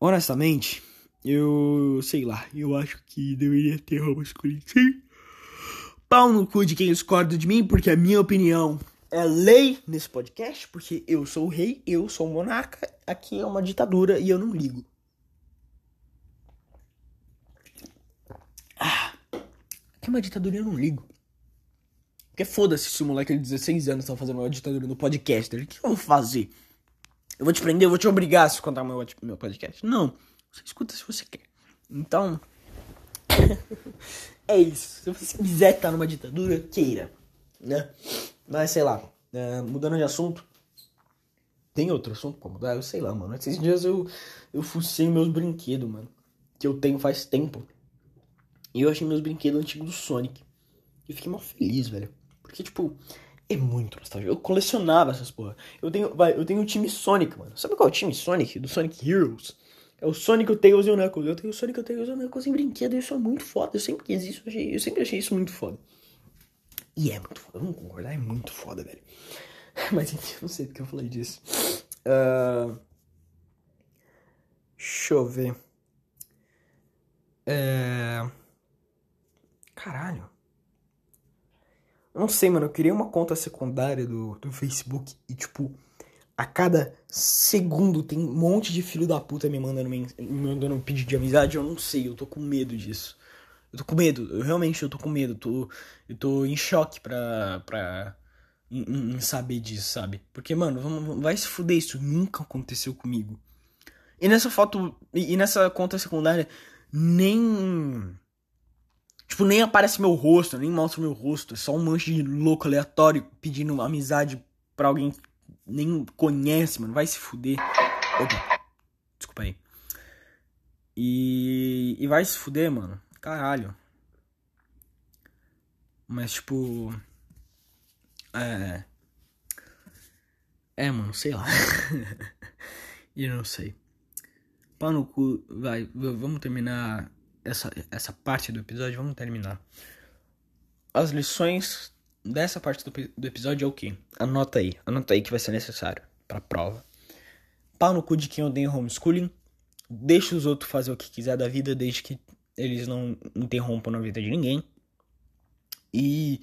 honestamente, eu sei lá, eu acho que deveria ter homeschooling sim. Pau no cu de quem discorda de mim, porque a minha opinião é lei nesse podcast, porque eu sou o rei, eu sou o monarca, aqui é uma ditadura e eu não ligo. Ah, aqui é uma ditadura e eu não ligo. Porque foda-se se o moleque de 16 anos tá fazendo uma ditadura no podcast. O que eu vou fazer? Eu vou te prender, eu vou te obrigar a escutar meu, meu podcast. Não. Você escuta se você quer. Então. é isso. Se você quiser estar numa ditadura, queira. Né? Mas sei lá. É, mudando de assunto. Tem outro assunto pra mudar? Eu sei lá, mano. Esses dias eu, eu fucei meus brinquedos, mano. Que eu tenho faz tempo. E eu achei meus brinquedos antigos do Sonic. E fiquei mal feliz, velho. Porque, tipo, é muito nostálgico. Eu colecionava essas porra. Eu tenho, vai, eu tenho o time Sonic, mano. Sabe qual é o time Sonic? Do Sonic Heroes. É o Sonic, o Tails e o Knuckles. Eu tenho o Sonic, o Tails e o Knuckles em brinquedo. Isso é muito foda. Eu sempre quis isso. Eu sempre achei isso muito foda. E é muito foda. Vamos concordar? É muito foda, velho. Mas enfim, eu não sei porque eu falei disso. Uh... Deixa eu ver. É... Caralho. Eu não sei, mano. Eu criei uma conta secundária do, do Facebook e, tipo, a cada segundo tem um monte de filho da puta me mandando, me mandando um pedido de amizade. Eu não sei, eu tô com medo disso. Eu tô com medo, eu realmente eu tô com medo. Eu tô, eu tô em choque pra. pra em, em saber disso, sabe? Porque, mano, vamos, vai se fuder, isso nunca aconteceu comigo. E nessa foto. E nessa conta secundária, nem. Tipo, nem aparece meu rosto, nem mostra meu rosto. É só um monte de louco aleatório pedindo amizade pra alguém que nem conhece, mano. Vai se fuder. Opa. Desculpa aí. E. E vai se fuder, mano. Caralho. Mas, tipo. É. É, mano, sei lá. e não sei. Pau no cu. Vai, vamos terminar essa, essa parte do episódio. Vamos terminar. As lições dessa parte do, do episódio é o que? Anota aí. Anota aí que vai ser necessário pra prova. Pau no cu de quem odeia homeschooling. Deixa os outros fazer o que quiser da vida, desde que eles não interrompam a vida de ninguém. E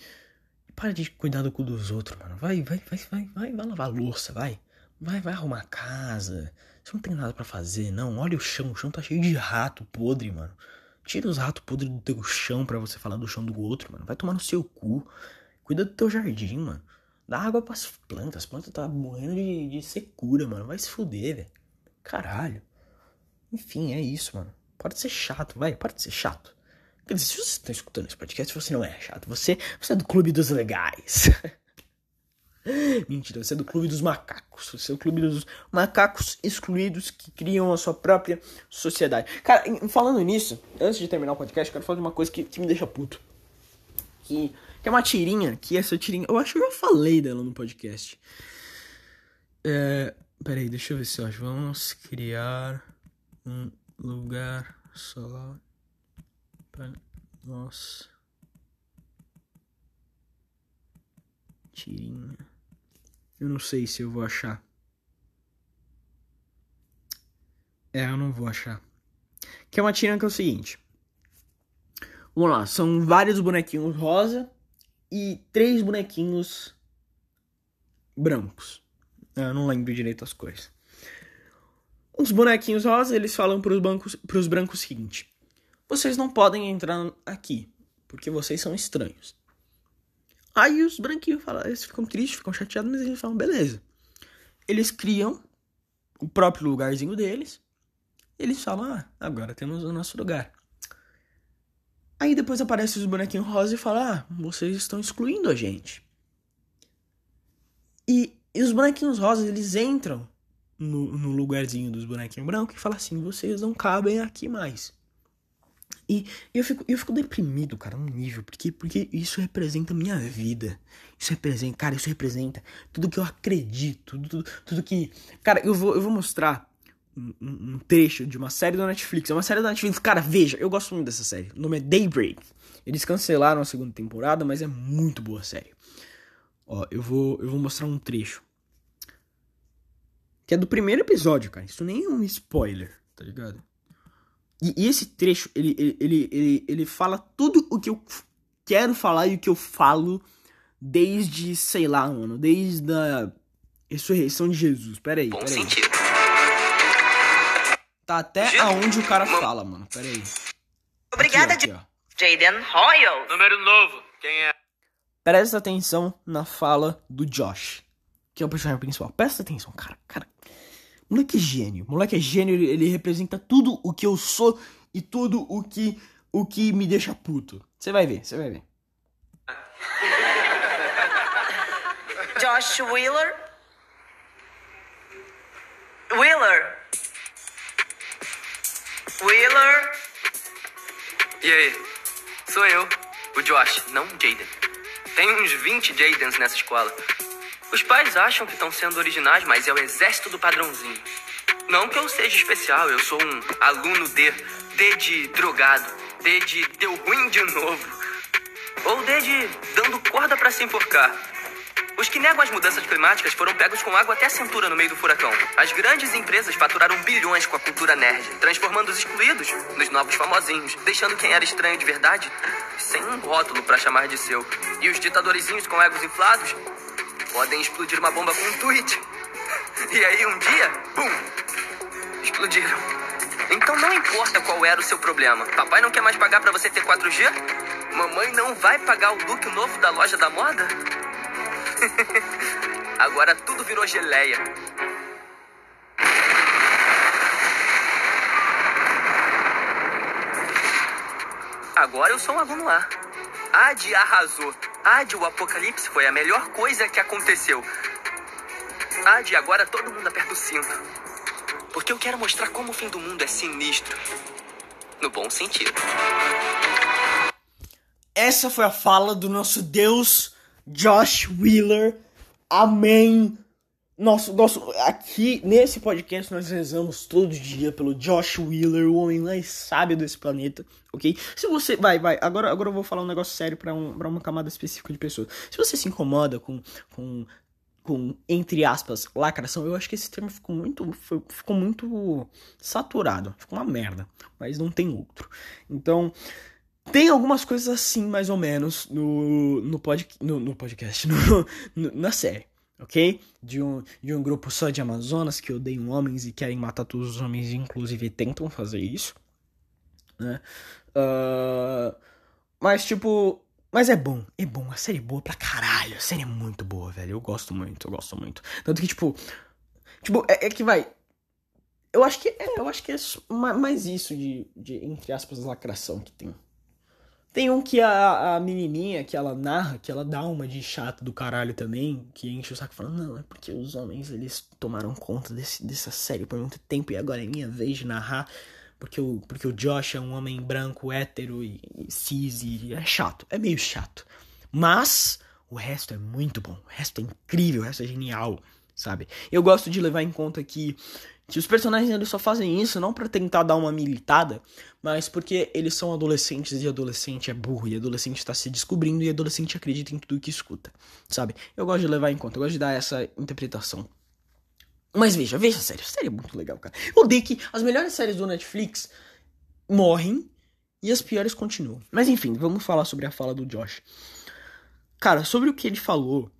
para de cuidar do cu dos outros, mano. Vai, vai, vai, vai, vai, vai lavar louça, vai. Vai, vai arrumar a casa. Você não tem nada para fazer, não. Olha o chão, o chão tá cheio de rato podre, mano. Tira os ratos podres do teu chão para você falar do chão do outro, mano. Vai tomar no seu cu. Cuida do teu jardim, mano. Dá água pras plantas. As plantas tá morrendo de, de secura, mano. Vai se fuder, velho. Caralho. Enfim, é isso, mano. Pode ser chato, vai, pode ser chato. Quer dizer, se você está escutando esse podcast, você não é chato. Você, você é do clube dos legais. Mentira, você é do clube dos macacos. Você é o clube dos macacos excluídos que criam a sua própria sociedade. Cara, falando nisso, antes de terminar o podcast, eu quero falar de uma coisa que, que me deixa puto. Que, que é uma tirinha, que essa tirinha. Eu acho que eu já falei dela no podcast. É, peraí, deixa eu ver se eu acho. Vamos criar um lugar só para nós. Tirinha. Eu não sei se eu vou achar. É, eu não vou achar. Que é uma tirinha que é o seguinte. Vamos lá, são vários bonequinhos rosa e três bonequinhos brancos. Eu não lembro direito as cores. Os bonequinhos rosa, eles falam para os bancos, pros brancos o seguinte: vocês não podem entrar aqui, porque vocês são estranhos. Aí os branquinhos falam, eles ficam tristes, ficam chateados, mas eles falam, beleza. Eles criam o próprio lugarzinho deles. Eles falam, ah, agora temos o nosso lugar. Aí depois aparecem os bonequinhos rosa e falam, ah, vocês estão excluindo a gente. E, e os bonequinhos rosas, eles entram no, no lugarzinho dos bonequinhos brancos e falam assim, vocês não cabem aqui mais. E eu fico, eu fico deprimido, cara, num nível, porque, porque isso representa minha vida. Isso representa, cara, isso representa tudo que eu acredito, tudo, tudo, tudo que. Cara, eu vou, eu vou mostrar um, um, trecho de uma série da Netflix. É uma série da Netflix, cara, veja, eu gosto muito dessa série. O nome é Daybreak. Eles cancelaram a segunda temporada, mas é muito boa a série. Ó, eu vou, eu vou mostrar um trecho. Que é do primeiro episódio, cara. Isso nem é um spoiler, tá ligado? E, e esse trecho, ele, ele, ele, ele, ele fala tudo o que eu quero falar e o que eu falo desde, sei lá, mano, desde a ressurreição de Jesus. Pera aí, pera aí. Tá até aonde o cara fala, mano. Pera aí. Obrigada, aqui. Jaden Royal. Número novo. Quem é? Presta atenção na fala do Josh, que é o personagem principal. Presta atenção, cara. Cara, Moleque é gênio. Moleque é gênio, ele, ele representa tudo o que eu sou e tudo o que o que me deixa puto. Você vai ver, você vai ver. Josh Wheeler. Wheeler. Wheeler. E aí? Sou eu, o Josh, não Jaden. Tem uns 20 Jadens nessa escola. Os pais acham que estão sendo originais, mas é o exército do padrãozinho. Não que eu seja especial, eu sou um aluno D. D de drogado. D de deu ruim de novo. Ou D de dando corda para se enforcar. Os que negam as mudanças climáticas foram pegos com água até a cintura no meio do furacão. As grandes empresas faturaram bilhões com a cultura nerd, transformando os excluídos nos novos famosinhos, deixando quem era estranho de verdade sem um rótulo para chamar de seu. E os ditadorizinhos com egos inflados podem explodir uma bomba com um tweet. E aí um dia, pum, explodiram. Então não importa qual era o seu problema. Papai não quer mais pagar para você ter 4G? Mamãe não vai pagar o look novo da loja da moda? Agora tudo virou geleia. Agora eu sou um aluno A. Ad arrasou. Ad, o apocalipse foi a melhor coisa que aconteceu. Ad, agora todo mundo aperta o cinto. Porque eu quero mostrar como o fim do mundo é sinistro. No bom sentido. Essa foi a fala do nosso Deus Josh Wheeler. Amém. Nosso, nosso, aqui nesse podcast nós rezamos todo dia pelo Josh Wheeler, o homem mais sábio desse planeta, ok? Se você. Vai, vai, agora, agora eu vou falar um negócio sério pra, um, pra uma camada específica de pessoas. Se você se incomoda com, com, com, entre aspas, lacração, eu acho que esse termo ficou muito, ficou muito saturado, ficou uma merda, mas não tem outro. Então. Tem algumas coisas assim, mais ou menos, no, no, pod, no, no podcast, no, no, na série, ok? De um, de um grupo só de Amazonas que odeiam homens e querem matar todos os homens, inclusive tentam fazer isso, né? Uh, mas, tipo, mas é bom, é bom, a série é boa pra caralho, a série é muito boa, velho, eu gosto muito, eu gosto muito. Tanto que, tipo, tipo, é, é que vai, eu acho que é, eu acho que é mais isso de, de entre aspas, lacração que tem. Tem um que a, a menininha, que ela narra, que ela dá uma de chato do caralho também, que enche o saco falando, não, é porque os homens, eles tomaram conta desse, dessa série por muito tempo e agora é minha vez de narrar, porque o, porque o Josh é um homem branco, hétero e, e cis e é chato, é meio chato. Mas o resto é muito bom, o resto é incrível, o resto é genial, sabe? Eu gosto de levar em conta que que os personagens eles só fazem isso não para tentar dar uma militada, mas porque eles são adolescentes e adolescente é burro e adolescente está se descobrindo e adolescente acredita em tudo que escuta, sabe? Eu gosto de levar em conta, eu gosto de dar essa interpretação. Mas veja, veja a série, a série é muito legal, cara. Eu odeio que as melhores séries do Netflix morrem e as piores continuam. Mas enfim, vamos falar sobre a fala do Josh. Cara, sobre o que ele falou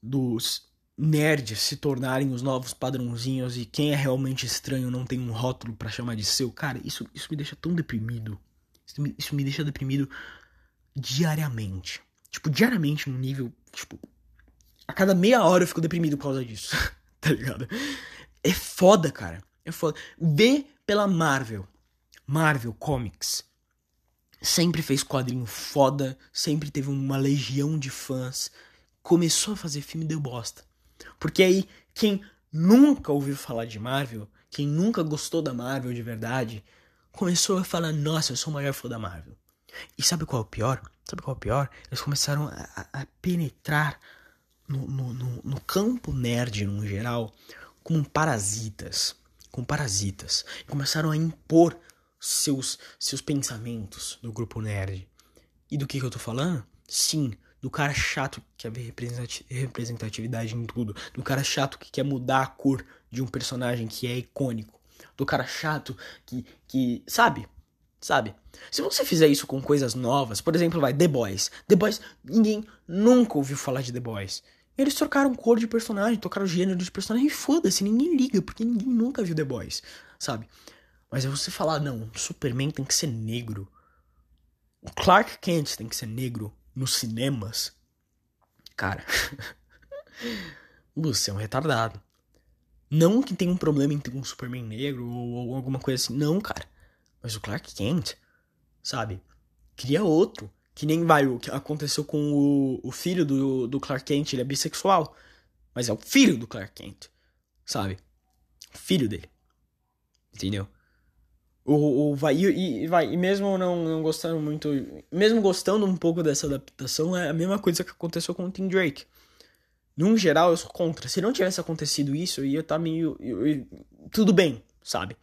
dos nerds se tornarem os novos padrãozinhos e quem é realmente estranho não tem um rótulo para chamar de seu. Cara, isso, isso me deixa tão deprimido. Isso me, isso me deixa deprimido diariamente. Tipo, diariamente, num nível. Tipo, a cada meia hora eu fico deprimido por causa disso. tá ligado? É foda, cara. É foda. Vê pela Marvel. Marvel Comics. Sempre fez quadrinho foda. Sempre teve uma legião de fãs. Começou a fazer filme deu bosta. Porque aí, quem nunca ouviu falar de Marvel, quem nunca gostou da Marvel de verdade, começou a falar: Nossa, eu sou o maior fã da Marvel. E sabe qual é o pior? Sabe qual é o pior? Eles começaram a, a penetrar no, no, no, no campo nerd, no geral, como parasitas. Com parasitas. E começaram a impor seus, seus pensamentos no grupo nerd. E do que, que eu tô falando? Sim, do cara chato que quer ver representatividade em tudo, do cara chato que quer mudar a cor de um personagem que é icônico, do cara chato que, que sabe? Sabe? Se você fizer isso com coisas novas, por exemplo, vai The Boys. The Boys, ninguém nunca ouviu falar de The Boys. Eles trocaram cor de personagem, trocaram gênero de personagem e foda-se, ninguém liga, porque ninguém nunca viu The Boys, sabe? Mas é você falar, não, Superman tem que ser negro. O Clark Kent tem que ser negro nos cinemas, cara, você é um retardado. Não que tenha um problema em ter um Superman negro ou, ou alguma coisa assim, não, cara. Mas o Clark Kent, sabe? Cria outro. Que nem vai o que aconteceu com o, o filho do, do Clark Kent, ele é bissexual. Mas é o filho do Clark Kent, sabe? Filho dele. Entendeu? O, o, vai, e, e, vai, e mesmo não, não gostando muito, mesmo gostando um pouco dessa adaptação, é a mesma coisa que aconteceu com o Tim Drake. Num geral, eu sou contra. Se não tivesse acontecido isso, eu ia estar tá meio. Eu, eu, tudo bem, sabe?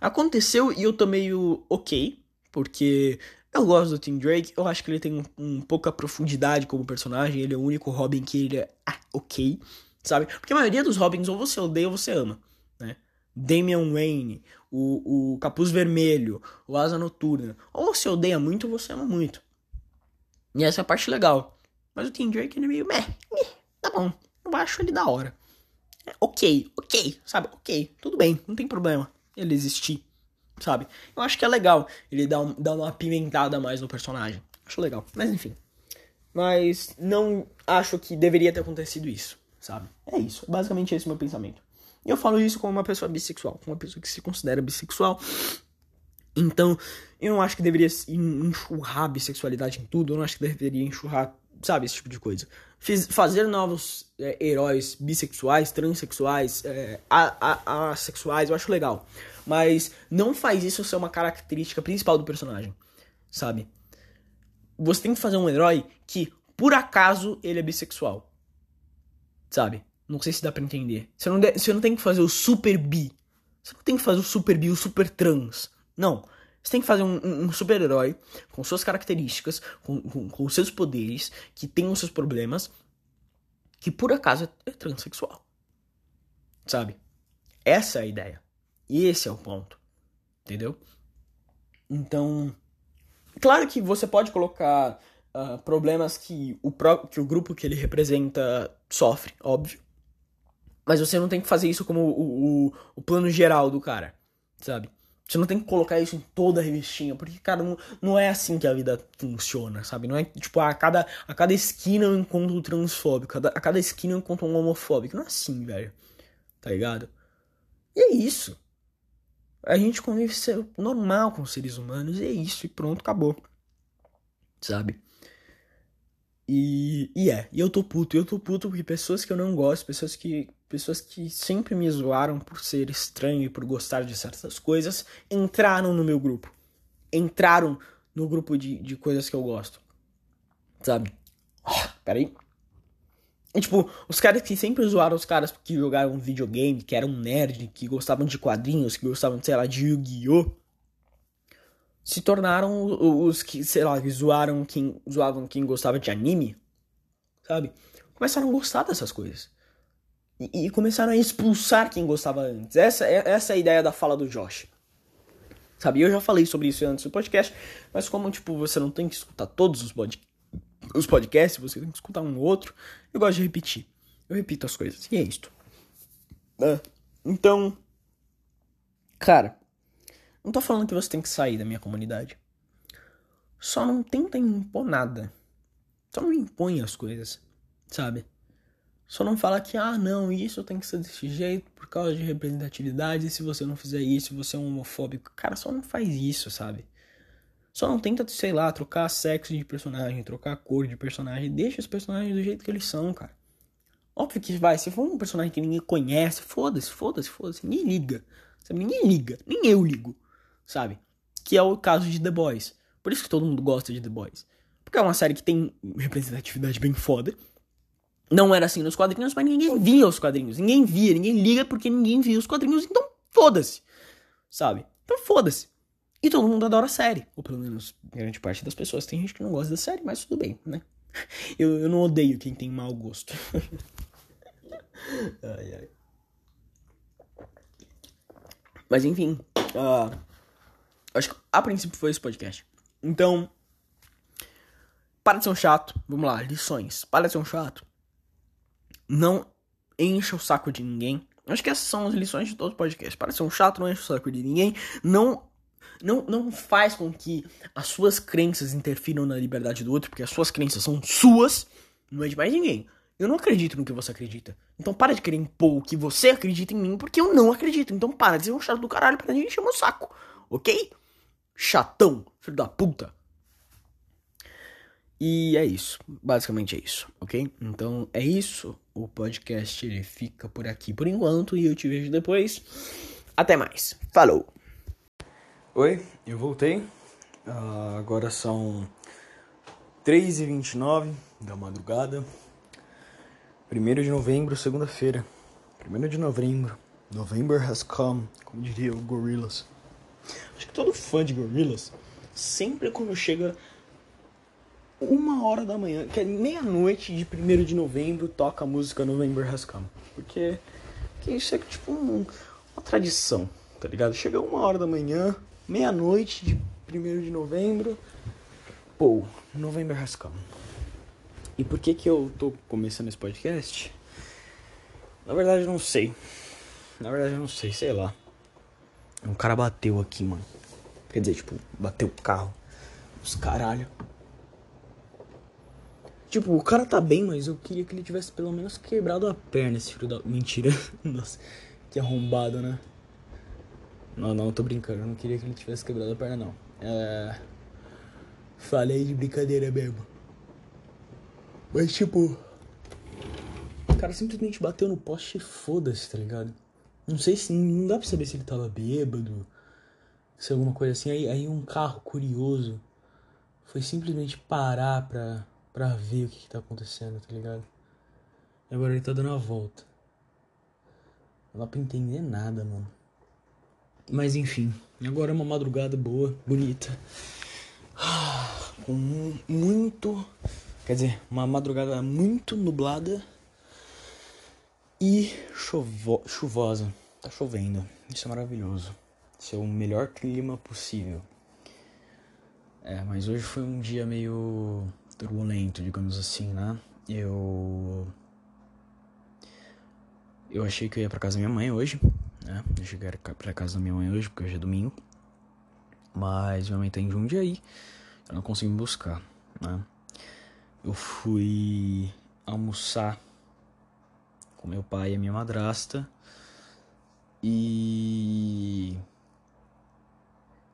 Aconteceu e eu tô meio ok, porque eu gosto do Tim Drake, eu acho que ele tem um, um pouca profundidade como personagem, ele é o único Robin que ele é ah, ok, sabe? Porque a maioria dos Robins ou você odeia ou você ama, né? Damian Wayne, o, o Capuz Vermelho, o Asa Noturna. Ou você odeia muito ou você ama muito. E essa é a parte legal. Mas o Tim Drake ele é meio meh, tá bom, eu acho ele da hora. É, ok, ok, sabe? Ok, tudo bem, não tem problema ele existir, sabe? Eu acho que é legal ele dar, um, dar uma apimentada mais no personagem. Acho legal, mas enfim. Mas não acho que deveria ter acontecido isso, sabe? É isso, basicamente esse é o meu pensamento. E eu falo isso como uma pessoa bissexual, como uma pessoa que se considera bissexual. Então, eu não acho que deveria enxurrar a bissexualidade em tudo, eu não acho que deveria enxurrar, sabe, esse tipo de coisa. Fiz, fazer novos é, heróis bissexuais, transexuais, é, assexuais, eu acho legal. Mas não faz isso ser uma característica principal do personagem, sabe? Você tem que fazer um herói que, por acaso, ele é bissexual. Sabe? Não sei se dá pra entender. Você não, de, você não tem que fazer o super bi. Você não tem que fazer o super bi, o super trans. Não. Você tem que fazer um, um, super-herói com suas características, com, com, com seus poderes, que tem os seus problemas, que por acaso é, é transexual. Sabe? Essa é a ideia. E esse é o ponto. Entendeu? Então. Claro que você pode colocar uh, problemas que o, que o grupo que ele representa sofre, óbvio. Mas você não tem que fazer isso como o, o, o plano geral do cara, sabe? Você não tem que colocar isso em toda a revistinha, porque, cara, não, não é assim que a vida funciona, sabe? Não é tipo, a cada, a cada esquina eu encontro um transfóbico, a, a cada esquina eu encontro um homofóbico. Não é assim, velho. Tá ligado? E é isso. A gente convive normal com seres humanos, e é isso, e pronto, acabou. Sabe? E, e é, e eu tô puto, eu tô puto porque pessoas que eu não gosto, pessoas que pessoas que sempre me zoaram por ser estranho e por gostar de certas coisas, entraram no meu grupo. Entraram no grupo de, de coisas que eu gosto. Sabe? Oh, peraí. E, tipo, os caras que sempre zoaram os caras que jogaram videogame, que eram nerd, que gostavam de quadrinhos, que gostavam, sei lá, de Yu-Gi-Oh! Se tornaram os que, sei lá, que zoaram quem, zoavam quem gostava de anime, sabe? Começaram a gostar dessas coisas e, e começaram a expulsar quem gostava antes. Essa, é, essa é a ideia da fala do Josh. Sabe, eu já falei sobre isso antes do podcast, mas como, tipo, você não tem que escutar todos os, pod os podcasts, você tem que escutar um ou outro, eu gosto de repetir. Eu repito as coisas, e é isto. Ah, então, cara, não tô falando que você tem que sair da minha comunidade. Só não tenta impor nada. Só não impõe as coisas, sabe? Só não fala que, ah, não, isso tem que ser desse jeito por causa de representatividade, se você não fizer isso, você é um homofóbico. Cara, só não faz isso, sabe? Só não tenta, sei lá, trocar sexo de personagem, trocar cor de personagem. Deixa os personagens do jeito que eles são, cara. Óbvio que vai, se for um personagem que ninguém conhece, foda-se, foda-se, foda-se, ninguém liga. Sabe? Ninguém liga, nem eu ligo, sabe? Que é o caso de The Boys. Por isso que todo mundo gosta de The Boys. Porque é uma série que tem representatividade bem foda não era assim nos quadrinhos, mas ninguém via os quadrinhos. Ninguém via, ninguém liga porque ninguém via os quadrinhos, então foda-se. Sabe? Então foda-se. E todo mundo adora a série. Ou pelo menos grande parte das pessoas. Tem gente que não gosta da série, mas tudo bem, né? Eu, eu não odeio quem tem mau gosto. ai, ai. Mas enfim. Uh, acho que a princípio foi esse podcast. Então. Para de ser um chato. Vamos lá, lições. Para de ser um chato não encha o saco de ninguém. Acho que essas são as lições de todo podcast. Parece um chato, não enche o saco de ninguém. Não, não, não faz com que as suas crenças interfiram na liberdade do outro, porque as suas crenças são suas, não é de mais ninguém. Eu não acredito no que você acredita. Então para de querer impor o que você acredita em mim, porque eu não acredito. Então para de ser um chato do caralho pra gente encher o saco. Ok? Chatão, filho da puta. E é isso, basicamente é isso, ok? Então é isso, o podcast ele fica por aqui por enquanto e eu te vejo depois. Até mais, falou! Oi, eu voltei, uh, agora são 3h29 da madrugada, 1 de novembro, segunda-feira, 1 de novembro, November has come, como diria o Gorillaz. Acho que todo fã de Gorillaz, sempre quando chega uma hora da manhã, que é meia-noite de 1 de novembro, toca a música November Has Come. Porque, porque isso é tipo um, uma tradição, tá ligado? Chega uma hora da manhã, meia-noite de 1 de novembro, pô, November Has Come. E por que que eu tô começando esse podcast? Na verdade, eu não sei. Na verdade, eu não sei, sei lá. Um cara bateu aqui, mano. Quer dizer, tipo, bateu o carro. Os caralho. Tipo, o cara tá bem, mas eu queria que ele tivesse pelo menos quebrado a perna, esse filho da. Mentira. Nossa, que arrombado, né? Não, não, tô brincando. Eu não queria que ele tivesse quebrado a perna, não. É. Falei de brincadeira mesmo. Mas, tipo. O cara simplesmente bateu no poste e foda-se, tá ligado? Não sei se. Não dá pra saber se ele tava bêbado. Se alguma coisa assim. Aí, aí um carro curioso foi simplesmente parar pra pra ver o que, que tá acontecendo, tá ligado? E agora ele tá dando a volta. Não dá pra entender nada, mano. Mas enfim, agora é uma madrugada boa, bonita. Com muito. Quer dizer, uma madrugada muito nublada e chovo, chuvosa. Tá chovendo. Isso é maravilhoso. Esse é o melhor clima possível. É, mas hoje foi um dia meio turbulento, digamos assim, né? Eu. Eu achei que eu ia pra casa da minha mãe hoje, né? Eu cheguei pra casa da minha mãe hoje, porque hoje é domingo. Mas minha mãe tá em Jundiaí, eu não consegui me buscar, né? Eu fui almoçar com meu pai e a minha madrasta. E.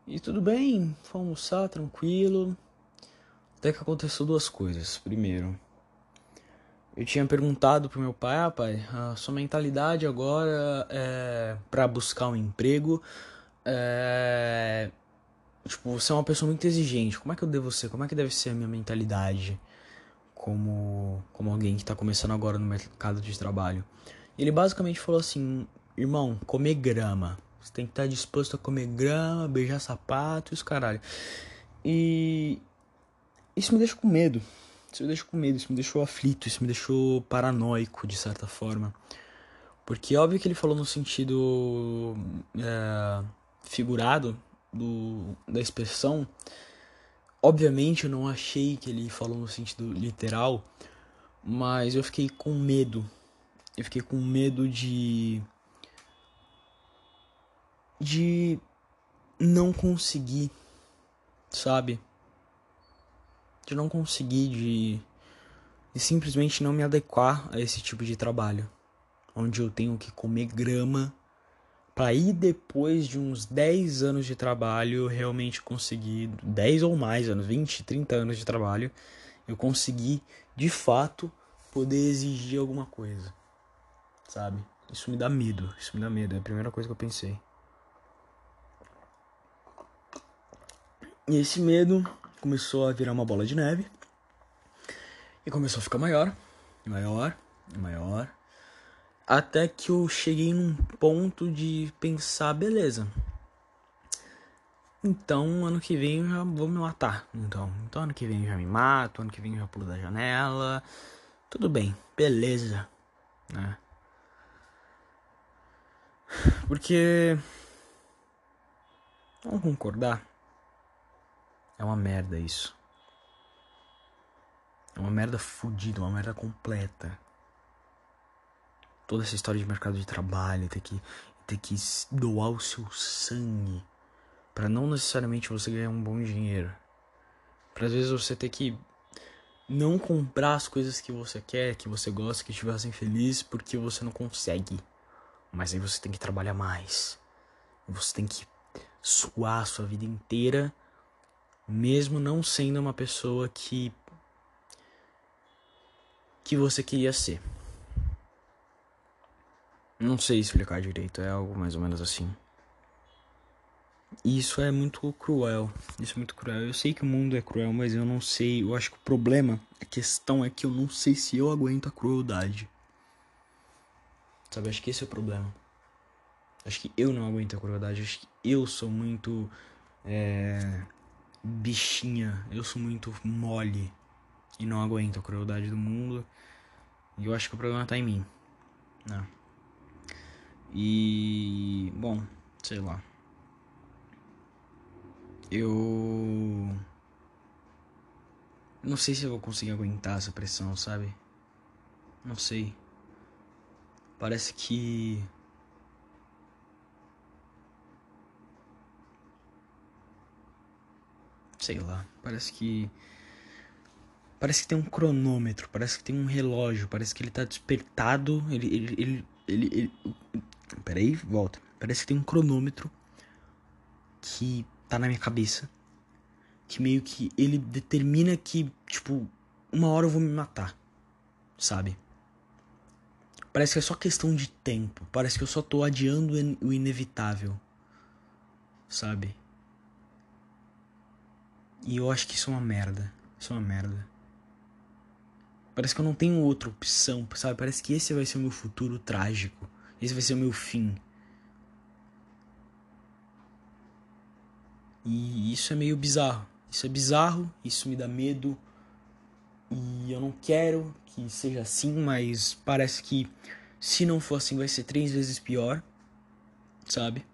E tudo bem, fui almoçar tranquilo. Até que aconteceu duas coisas. Primeiro, eu tinha perguntado pro meu pai, ah pai, a sua mentalidade agora é para buscar um emprego é tipo, você é uma pessoa muito exigente. Como é que eu devo ser? Como é que deve ser a minha mentalidade como como alguém que tá começando agora no mercado de trabalho? Ele basicamente falou assim: "Irmão, comer grama. Você tem que estar disposto a comer grama, beijar sapato e os caralho". E isso me deixa com medo. Isso me deixa com medo, isso me deixou aflito, isso me deixou paranoico de certa forma. Porque óbvio que ele falou no sentido é, figurado do, da expressão. Obviamente eu não achei que ele falou no sentido literal, mas eu fiquei com medo. Eu fiquei com medo de. de não conseguir, sabe? De não conseguir, de, de simplesmente não me adequar a esse tipo de trabalho. Onde eu tenho que comer grama para ir depois de uns 10 anos de trabalho realmente conseguir 10 ou mais anos, 20, 30 anos de trabalho, eu consegui de fato poder exigir alguma coisa. Sabe? Isso me dá medo, isso me dá medo, é a primeira coisa que eu pensei. E esse medo começou a virar uma bola de neve e começou a ficar maior, maior, maior, até que eu cheguei num ponto de pensar, beleza. Então, ano que vem eu já vou me matar. Então, então ano que vem eu já me mato, ano que vem eu já pulo da janela. Tudo bem, beleza, né? Porque vamos concordar é uma merda isso. É uma merda fodida, uma merda completa. Toda essa história de mercado de trabalho, ter que, ter que doar o seu sangue para não necessariamente você ganhar um bom dinheiro. Para às vezes você ter que não comprar as coisas que você quer, que você gosta, que te fazem feliz, porque você não consegue. Mas aí você tem que trabalhar mais. Você tem que suar a sua vida inteira mesmo não sendo uma pessoa que que você queria ser. Não sei explicar direito, é algo mais ou menos assim. E isso é muito cruel. Isso é muito cruel. Eu sei que o mundo é cruel, mas eu não sei. Eu acho que o problema, a questão é que eu não sei se eu aguento a crueldade. Sabe, acho que esse é o problema. Acho que eu não aguento a crueldade. Acho que eu sou muito. É, bichinha. Eu sou muito mole. E não aguento a crueldade do mundo. E eu acho que o problema tá em mim. Né? E. Bom, sei lá. Eu. Não sei se eu vou conseguir aguentar essa pressão, sabe? Não sei. Parece que. Sei lá. Parece que. Parece que tem um cronômetro, parece que tem um relógio, parece que ele tá despertado. Ele. ele, ele, ele, ele... Peraí, volta. Parece que tem um cronômetro que tá na minha cabeça. Que meio que ele determina que, tipo, uma hora eu vou me matar. Sabe? Parece que é só questão de tempo. Parece que eu só tô adiando o inevitável. Sabe? E eu acho que isso é uma merda. Isso é uma merda. Parece que eu não tenho outra opção, sabe? Parece que esse vai ser o meu futuro trágico. Esse vai ser o meu fim. E isso é meio bizarro. Isso é bizarro, isso me dá medo. E eu não quero que seja assim, mas parece que se não for assim vai ser três vezes pior, sabe?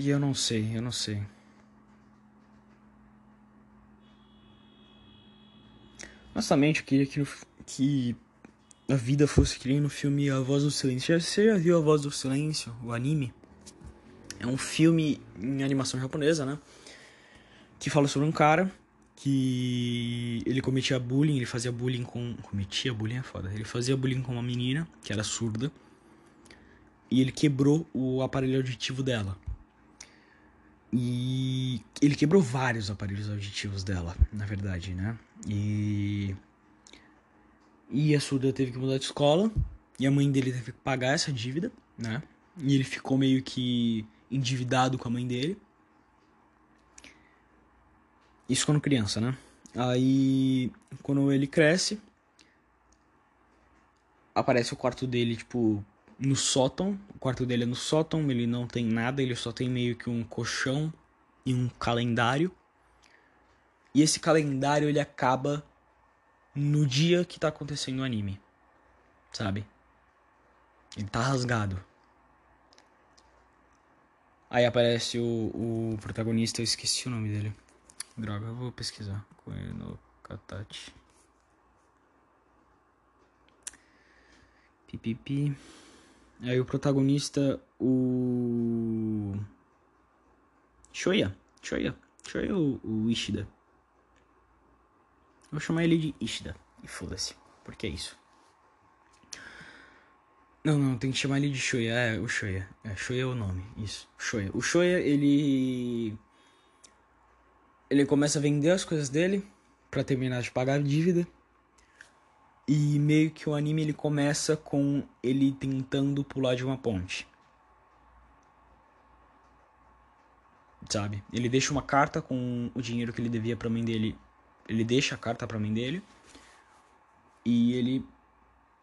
E eu não sei, eu não sei. Honestamente, eu queria que, que a vida fosse que nem no filme A Voz do Silêncio. Você já viu A Voz do Silêncio, o anime? É um filme em animação japonesa, né? Que fala sobre um cara que ele cometia bullying, ele fazia bullying com. Cometia bullying é foda. Ele fazia bullying com uma menina que era surda. E ele quebrou o aparelho auditivo dela. E ele quebrou vários aparelhos auditivos dela, na verdade, né? E e a surda teve que mudar de escola. E a mãe dele teve que pagar essa dívida, né? E ele ficou meio que endividado com a mãe dele. Isso quando criança, né? Aí, quando ele cresce, aparece o quarto dele, tipo, no sótão. O quarto dele é no sótão, ele não tem nada, ele só tem meio que um colchão e um calendário. E esse calendário ele acaba no dia que tá acontecendo o anime. Sabe? Ele tá rasgado. Aí aparece o, o protagonista, eu esqueci o nome dele. Droga, eu vou pesquisar. Koeno Katachi. Pipipi. Aí o protagonista, o. Shoya. Shoya. Shoya o, o Ishida. Vou chamar ele de Ishida. E foda-se. Porque é isso. Não, não, tem que chamar ele de Shoya. É, o Shoya. É, Shoya é o nome. Isso. Shoya. O Shoya, ele. Ele começa a vender as coisas dele para terminar de pagar a dívida. E meio que o anime ele começa com ele tentando pular de uma ponte. Sabe? Ele deixa uma carta com o dinheiro que ele devia pra mãe dele ele deixa a carta pra mãe dele e ele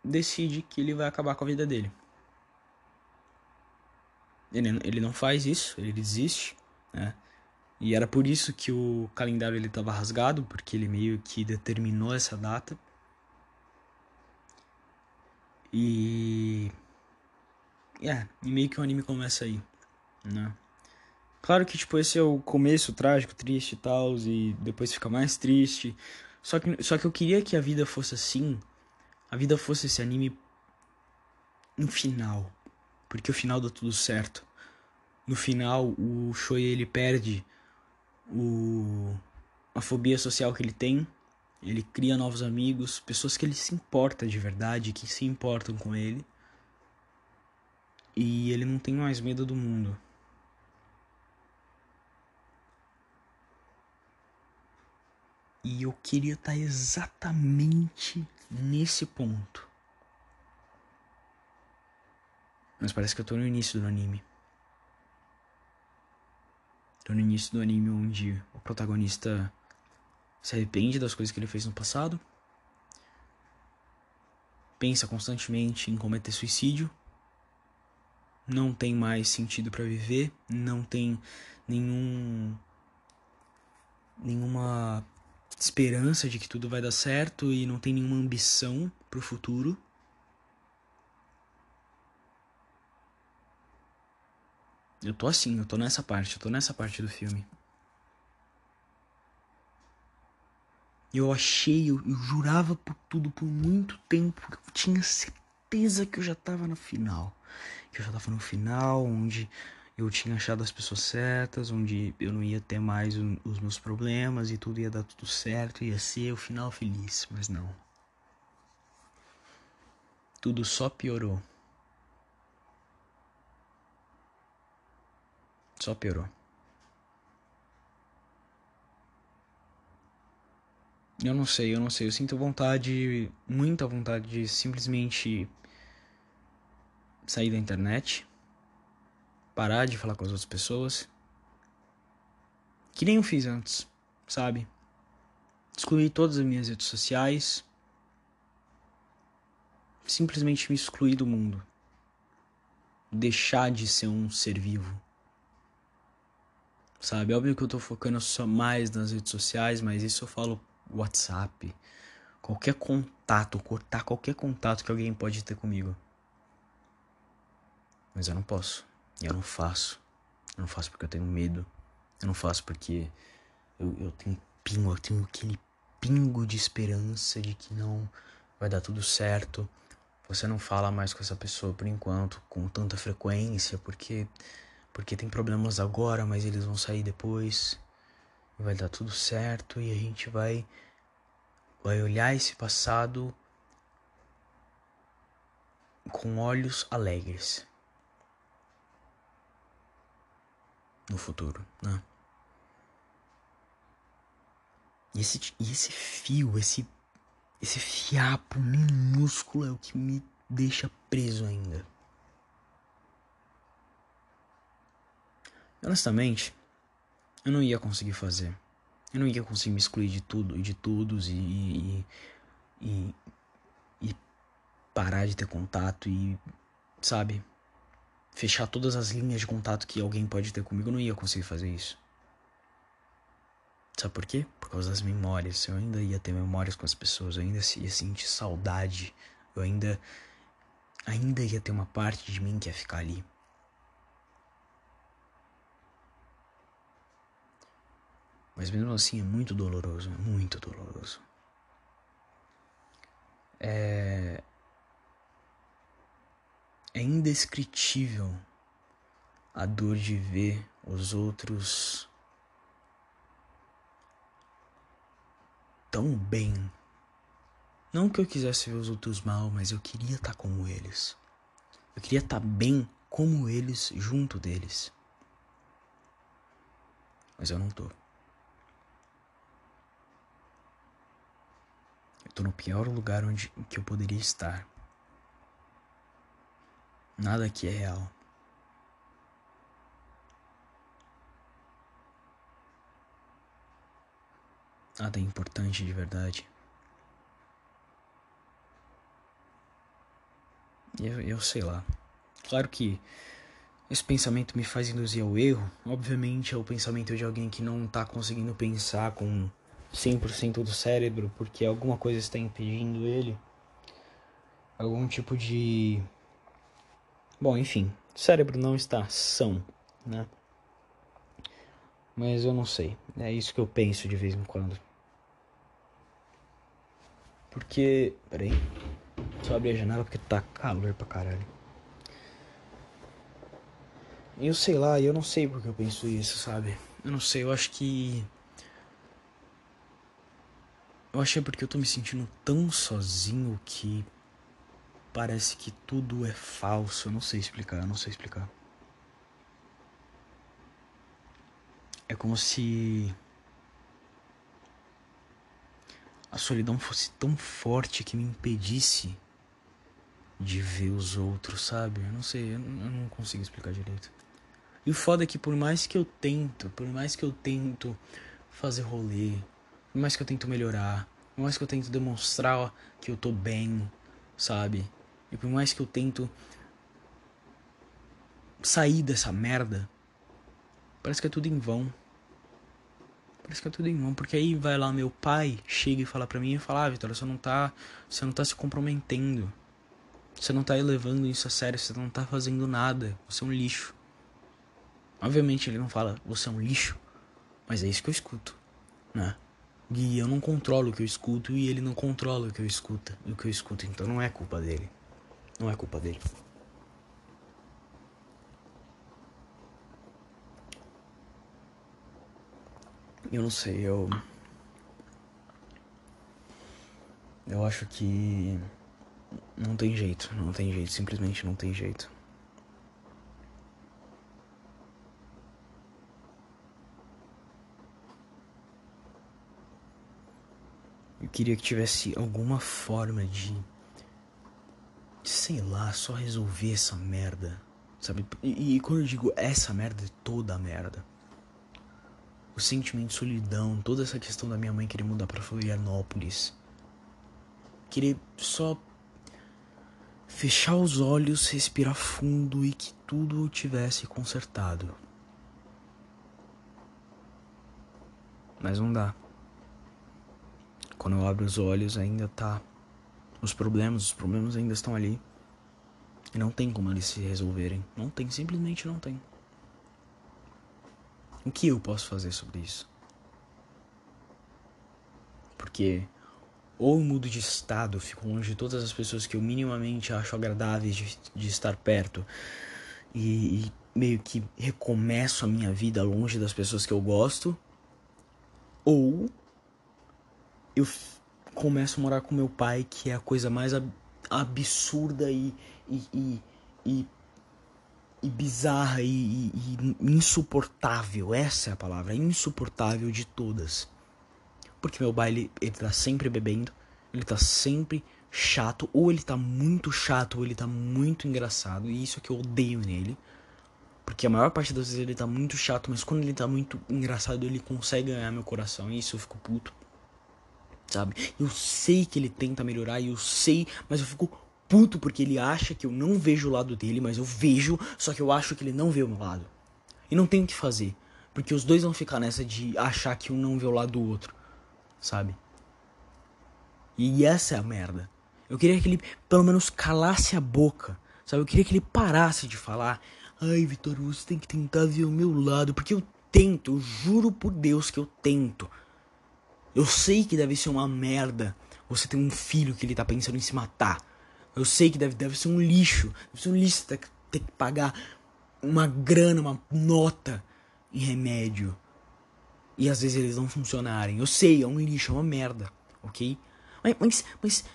decide que ele vai acabar com a vida dele. Ele, ele não faz isso, ele desiste, né? E era por isso que o calendário ele estava rasgado, porque ele meio que determinou essa data. E é, e meio que o anime começa aí, né? Claro que, tipo, esse é o começo trágico, triste e tal, e depois fica mais triste. Só que, só que eu queria que a vida fosse assim. A vida fosse esse anime no final. Porque o final dá tudo certo. No final, o Shoei ele perde o, a fobia social que ele tem. Ele cria novos amigos, pessoas que ele se importa de verdade, que se importam com ele. E ele não tem mais medo do mundo. E eu queria estar exatamente nesse ponto. Mas parece que eu tô no início do anime. Tô no início do anime onde o protagonista se arrepende das coisas que ele fez no passado. Pensa constantemente em cometer suicídio. Não tem mais sentido para viver, não tem nenhum nenhuma esperança de que tudo vai dar certo e não tem nenhuma ambição pro futuro. Eu tô assim, eu tô nessa parte, eu tô nessa parte do filme. Eu achei, eu, eu jurava por tudo por muito tempo, eu tinha certeza que eu já tava no final. Que eu já tava no final, onde eu tinha achado as pessoas certas, onde eu não ia ter mais os meus problemas e tudo ia dar tudo certo, ia ser o final feliz, mas não. Tudo só piorou. Só piorou. Eu não sei, eu não sei. Eu sinto vontade, muita vontade de simplesmente sair da internet, parar de falar com as outras pessoas. Que nem eu fiz antes, sabe? Excluir todas as minhas redes sociais. Simplesmente me excluir do mundo. Deixar de ser um ser vivo. Sabe? Óbvio que eu tô focando só mais nas redes sociais, mas isso eu falo WhatsApp, qualquer contato, cortar qualquer contato que alguém pode ter comigo. Mas eu não posso. E eu não faço. Eu não faço porque eu tenho medo. Eu não faço porque eu, eu tenho pingo, eu tenho aquele pingo de esperança de que não vai dar tudo certo. Você não fala mais com essa pessoa por enquanto com tanta frequência, porque porque tem problemas agora, mas eles vão sair depois. Vai dar tudo certo e a gente vai vai olhar esse passado com olhos alegres no futuro, né? E esse, e esse fio, esse, esse fiapo minúsculo é o que me deixa preso ainda. Honestamente, eu não ia conseguir fazer. Eu não ia conseguir me excluir de tudo e de todos e, e, e, e parar de ter contato e, sabe, fechar todas as linhas de contato que alguém pode ter comigo. Eu não ia conseguir fazer isso. Sabe por quê? Por causa das memórias. Eu ainda ia ter memórias com as pessoas, eu ainda ia sentir saudade, eu ainda ainda ia ter uma parte de mim que ia ficar ali. Mas mesmo assim é muito doloroso, é muito doloroso. É. É indescritível a dor de ver os outros tão bem. Não que eu quisesse ver os outros mal, mas eu queria estar tá como eles. Eu queria estar tá bem como eles, junto deles. Mas eu não tô. Tô no pior lugar onde que eu poderia estar. Nada aqui é real. Nada é importante de verdade. Eu, eu sei lá. Claro que esse pensamento me faz induzir ao erro. Obviamente é o pensamento de alguém que não tá conseguindo pensar com 100% do cérebro porque alguma coisa está impedindo ele. Algum tipo de. Bom, enfim, o cérebro não está são, né? Mas eu não sei. É isso que eu penso de vez em quando. Porque. Peraí. Só abrir a janela porque tá calor pra caralho. Eu sei lá, eu não sei porque eu penso isso, sabe? Eu não sei, eu acho que eu achei porque eu tô me sentindo tão sozinho que parece que tudo é falso. Eu não sei explicar, eu não sei explicar. É como se a solidão fosse tão forte que me impedisse de ver os outros, sabe? Eu não sei, eu não consigo explicar direito. E o foda é que por mais que eu tento, por mais que eu tento fazer rolê, por mais que eu tento melhorar, por mais que eu tento demonstrar que eu tô bem, sabe? E por mais que eu tento sair dessa merda, parece que é tudo em vão. Parece que é tudo em vão, porque aí vai lá meu pai, chega e fala pra mim e fala, ah, Vitor, você não tá. Você não tá se comprometendo. Você não tá elevando isso a sério, você não tá fazendo nada. Você é um lixo. Obviamente ele não fala, você é um lixo. Mas é isso que eu escuto, né? E eu não controlo o que eu escuto e ele não controla o que eu escuto, o que eu escuto, então não é culpa dele. Não é culpa dele. Eu não sei, eu. Eu acho que. Não tem jeito, não tem jeito, simplesmente não tem jeito. Eu queria que tivesse alguma forma de. sei lá, só resolver essa merda. Sabe? E, e quando eu digo essa merda, é toda a merda o sentimento de solidão, toda essa questão da minha mãe querer mudar para Florianópolis. Querer só fechar os olhos, respirar fundo e que tudo tivesse consertado. Mas não dá. Quando eu abro os olhos ainda tá os problemas, os problemas ainda estão ali. E não tem como eles se resolverem. Não tem, simplesmente não tem. O que eu posso fazer sobre isso? Porque ou eu mudo de estado, fico longe de todas as pessoas que eu minimamente acho agradáveis de, de estar perto e, e meio que recomeço a minha vida longe das pessoas que eu gosto, ou eu começo a morar com meu pai, que é a coisa mais ab absurda e, e, e, e e bizarra e, e, e, insuportável, essa é a palavra, insuportável de todas. Porque meu baile, ele tá sempre bebendo, ele tá sempre chato, ou ele tá muito chato, ou ele tá muito engraçado, e isso é que eu odeio nele. Porque a maior parte das vezes ele tá muito chato, mas quando ele tá muito engraçado, ele consegue ganhar meu coração, e isso eu fico puto. Sabe? Eu sei que ele tenta melhorar, eu sei, mas eu fico puto porque ele acha que eu não vejo o lado dele, mas eu vejo, só que eu acho que ele não vê o meu lado. E não tem o que fazer, porque os dois vão ficar nessa de achar que um não vê o lado do outro, sabe? E essa é a merda. Eu queria que ele pelo menos calasse a boca, sabe? Eu queria que ele parasse de falar: "Ai, Vitor, você tem que tentar ver o meu lado", porque eu tento, eu juro por Deus que eu tento. Eu sei que deve ser uma merda você ter um filho que ele tá pensando em se matar. Eu sei que deve, deve ser um lixo. Deve ser um lixo ter, ter que pagar uma grana, uma nota em remédio. E às vezes eles não funcionarem. Eu sei, é um lixo, é uma merda, ok? Mas, mas, mas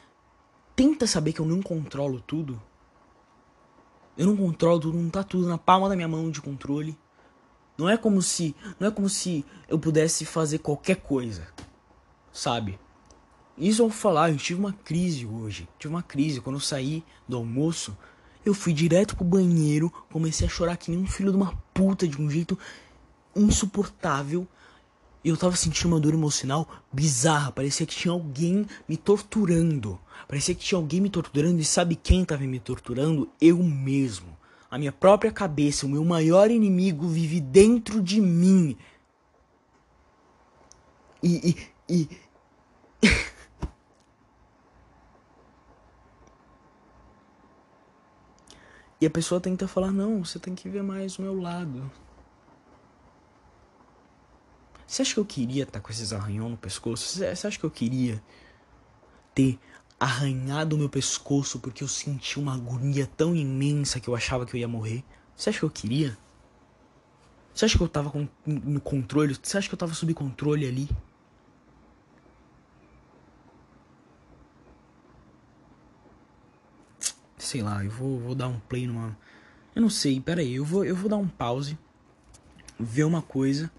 tenta saber que eu não controlo tudo. Eu não controlo tudo, não tá tudo na palma da minha mão de controle. Não é como se, não é como se eu pudesse fazer qualquer coisa, sabe? Isso eu vou falar, eu tive uma crise hoje. Tive uma crise. Quando eu saí do almoço, eu fui direto pro banheiro, comecei a chorar que nem um filho de uma puta, de um jeito insuportável. E eu tava sentindo uma dor emocional bizarra. Parecia que tinha alguém me torturando. Parecia que tinha alguém me torturando. E sabe quem tava me torturando? Eu mesmo. A minha própria cabeça, o meu maior inimigo vive dentro de mim. E. e, e... E a pessoa tenta falar: não, você tem que ver mais o meu lado. Você acha que eu queria estar com esses arranhão no pescoço? Você acha que eu queria ter arranhado o meu pescoço porque eu senti uma agonia tão imensa que eu achava que eu ia morrer? Você acha que eu queria? Você acha que eu tava com, no controle? Você acha que eu tava sob controle ali? Sei lá, eu vou, vou dar um play numa. Eu não sei, pera aí, eu vou, eu vou dar um pause, ver uma coisa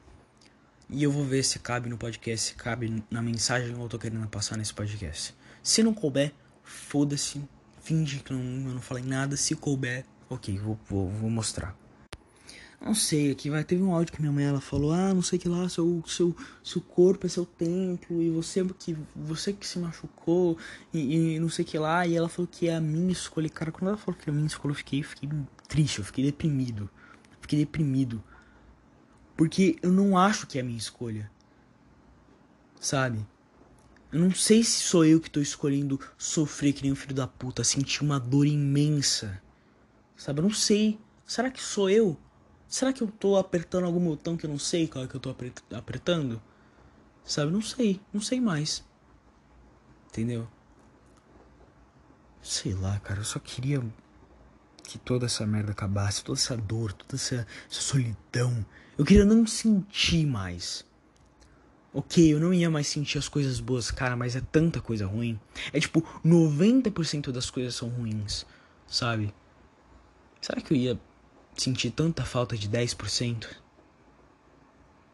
E eu vou ver se cabe no podcast, se cabe na mensagem que eu tô querendo passar nesse podcast. Se não couber, foda-se. Finge que não, eu não falei nada. Se couber, ok, vou, vou, vou mostrar. Não sei, aqui vai. Teve um áudio que minha mãe ela falou: Ah, não sei que lá, seu, seu, seu corpo é seu templo, e você que você que se machucou, e, e não sei que lá. E ela falou que é a minha escolha. Cara, quando ela falou que é a minha escolha, eu fiquei, fiquei triste, eu fiquei deprimido. Fiquei deprimido. Porque eu não acho que é a minha escolha. Sabe? Eu não sei se sou eu que tô escolhendo sofrer que nem um filho da puta, sentir uma dor imensa. Sabe? Eu não sei. Será que sou eu? Será que eu tô apertando algum botão que eu não sei qual é que eu tô apertando? Sabe? Não sei. Não sei mais. Entendeu? Sei lá, cara. Eu só queria que toda essa merda acabasse. Toda essa dor, toda essa, essa solidão. Eu queria não sentir mais. Ok, eu não ia mais sentir as coisas boas, cara, mas é tanta coisa ruim. É tipo, 90% das coisas são ruins, sabe? Será que eu ia sentir tanta falta de 10%?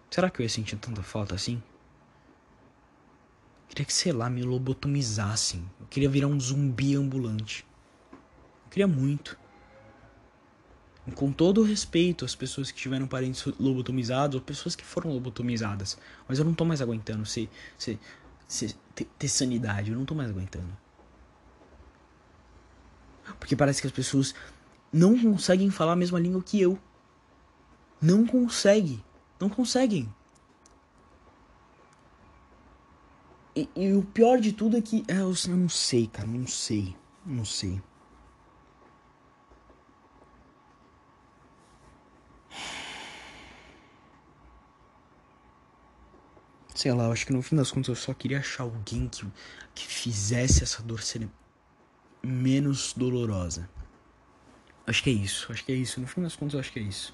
Será que eu ia sentir tanta falta assim? Eu queria que, sei lá, me lobotomizassem. Eu queria virar um zumbi ambulante. Eu queria muito. E com todo o respeito às pessoas que tiveram parentes lobotomizados ou pessoas que foram lobotomizadas. Mas eu não tô mais aguentando ser, ser, ser ter, ter sanidade. Eu não tô mais aguentando. Porque parece que as pessoas não conseguem falar a mesma língua que eu. Não conseguem. Não conseguem. E, e, o pior de tudo é que. É, eu, não sei, cara. Não sei. Não sei. Sei lá, acho que no fim das contas eu só queria achar alguém que, que fizesse essa dor ser menos dolorosa. Acho que é isso, acho que é isso. No fim das contas, acho que é isso.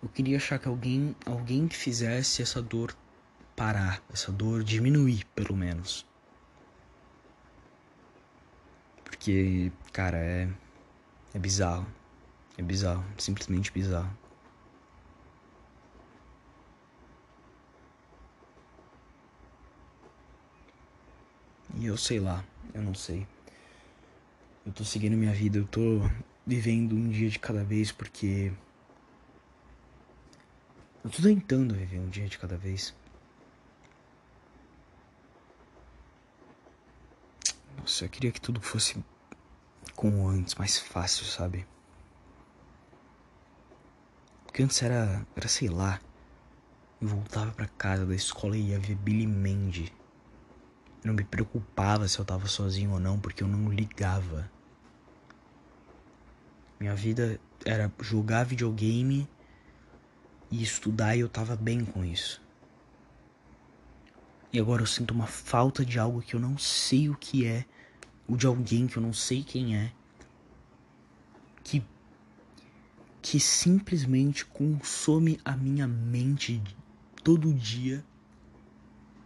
Eu queria achar que alguém, alguém que fizesse essa dor parar, essa dor diminuir, pelo menos. Porque, cara, é. É bizarro. É bizarro, simplesmente bizarro. E eu sei lá, eu não sei. Eu tô seguindo minha vida, eu tô vivendo um dia de cada vez porque. Eu tô tentando viver um dia de cada vez. Nossa, eu queria que tudo fosse como antes, mais fácil, sabe? Porque antes era, era sei lá. Eu voltava para casa da escola e ia ver Billy Mandy. Eu não me preocupava se eu tava sozinho ou não, porque eu não ligava. Minha vida era jogar videogame e estudar e eu tava bem com isso. E agora eu sinto uma falta de algo que eu não sei o que é, ou de alguém que eu não sei quem é, que que simplesmente consome a minha mente todo dia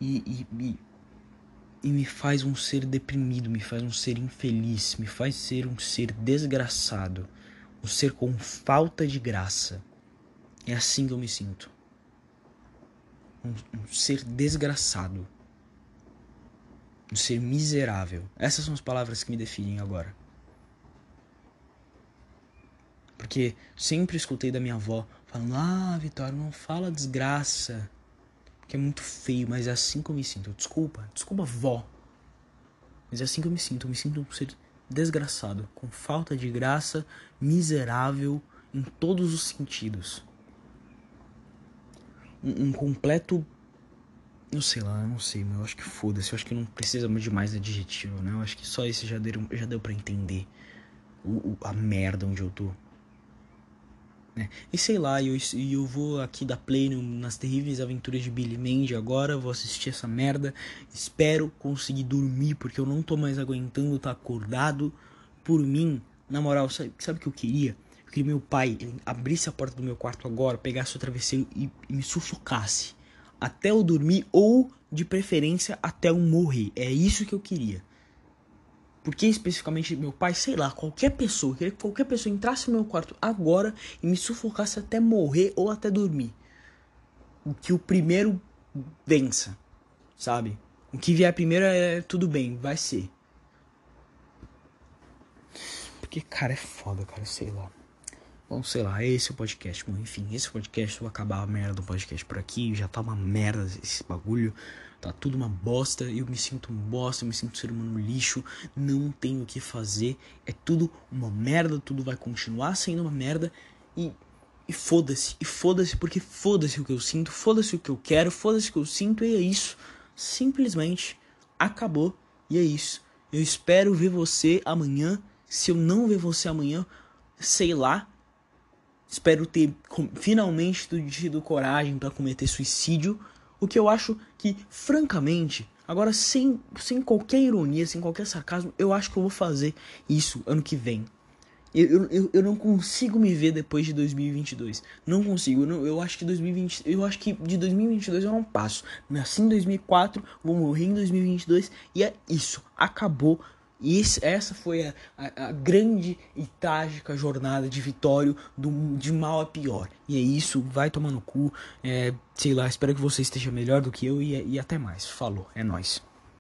e, e, e, e me faz um ser deprimido, me faz um ser infeliz, me faz ser um ser desgraçado um ser com falta de graça. É assim que eu me sinto. Um, um, ser desgraçado. Um ser miserável. Essas são as palavras que me definem agora. Porque sempre escutei da minha avó falando: Ah, Vitória, não fala desgraça. Que é muito feio, mas é assim que eu me sinto. Desculpa, desculpa, vó. Mas é assim que eu me sinto. Eu me sinto um ser desgraçado, com falta de graça, miserável em todos os sentidos. Um, um completo. Não sei lá, não sei, mas eu acho que foda-se. Eu acho que não precisa de mais adjetivo, né? Eu acho que só esse já deu, já deu pra entender o, o a merda onde eu tô. Né? E sei lá, eu, eu vou aqui dar play no, nas terríveis aventuras de Billy Mandy agora, vou assistir essa merda. Espero conseguir dormir, porque eu não tô mais aguentando estar tá acordado. Por mim, na moral, sabe, sabe o que eu queria? Eu queria meu pai abrisse a porta do meu quarto agora, pegasse o travesseiro e, e me sufocasse. Até eu dormir, ou de preferência até eu morrer. É isso que eu queria. Porque especificamente meu pai, sei lá, qualquer pessoa, queria que qualquer pessoa entrasse no meu quarto agora e me sufocasse até morrer ou até dormir. que o primeiro vença, sabe? O que vier primeiro é tudo bem, vai ser. Porque, cara, é foda, cara, sei lá. Bom, sei lá, esse é o podcast. Bom, enfim, esse o podcast. Vou acabar a merda do podcast por aqui. Já tá uma merda esse bagulho. Tá tudo uma bosta. Eu me sinto um bosta. Eu me sinto um ser humano lixo. Não tenho o que fazer. É tudo uma merda. Tudo vai continuar sendo uma merda. E, e foda-se. E foda-se porque foda-se o que eu sinto. Foda-se o que eu quero. Foda-se o que eu sinto. E é isso. Simplesmente acabou. E é isso. Eu espero ver você amanhã. Se eu não ver você amanhã, sei lá Espero ter finalmente tido coragem para cometer suicídio, o que eu acho que, francamente, agora sem, sem qualquer ironia, sem qualquer sarcasmo, eu acho que eu vou fazer isso ano que vem. Eu, eu, eu não consigo me ver depois de 2022. Não consigo. Eu, não, eu acho que 2020, eu acho que de 2022 eu não passo. Nasci em 2004, vou morrer em 2022 e é isso. Acabou e essa foi a, a, a, grande e trágica jornada de Vitório do, de mal a pior. E é isso, vai tomar no cu. É, sei lá, espero que você esteja melhor do que eu e, e até mais. Falou, é nós.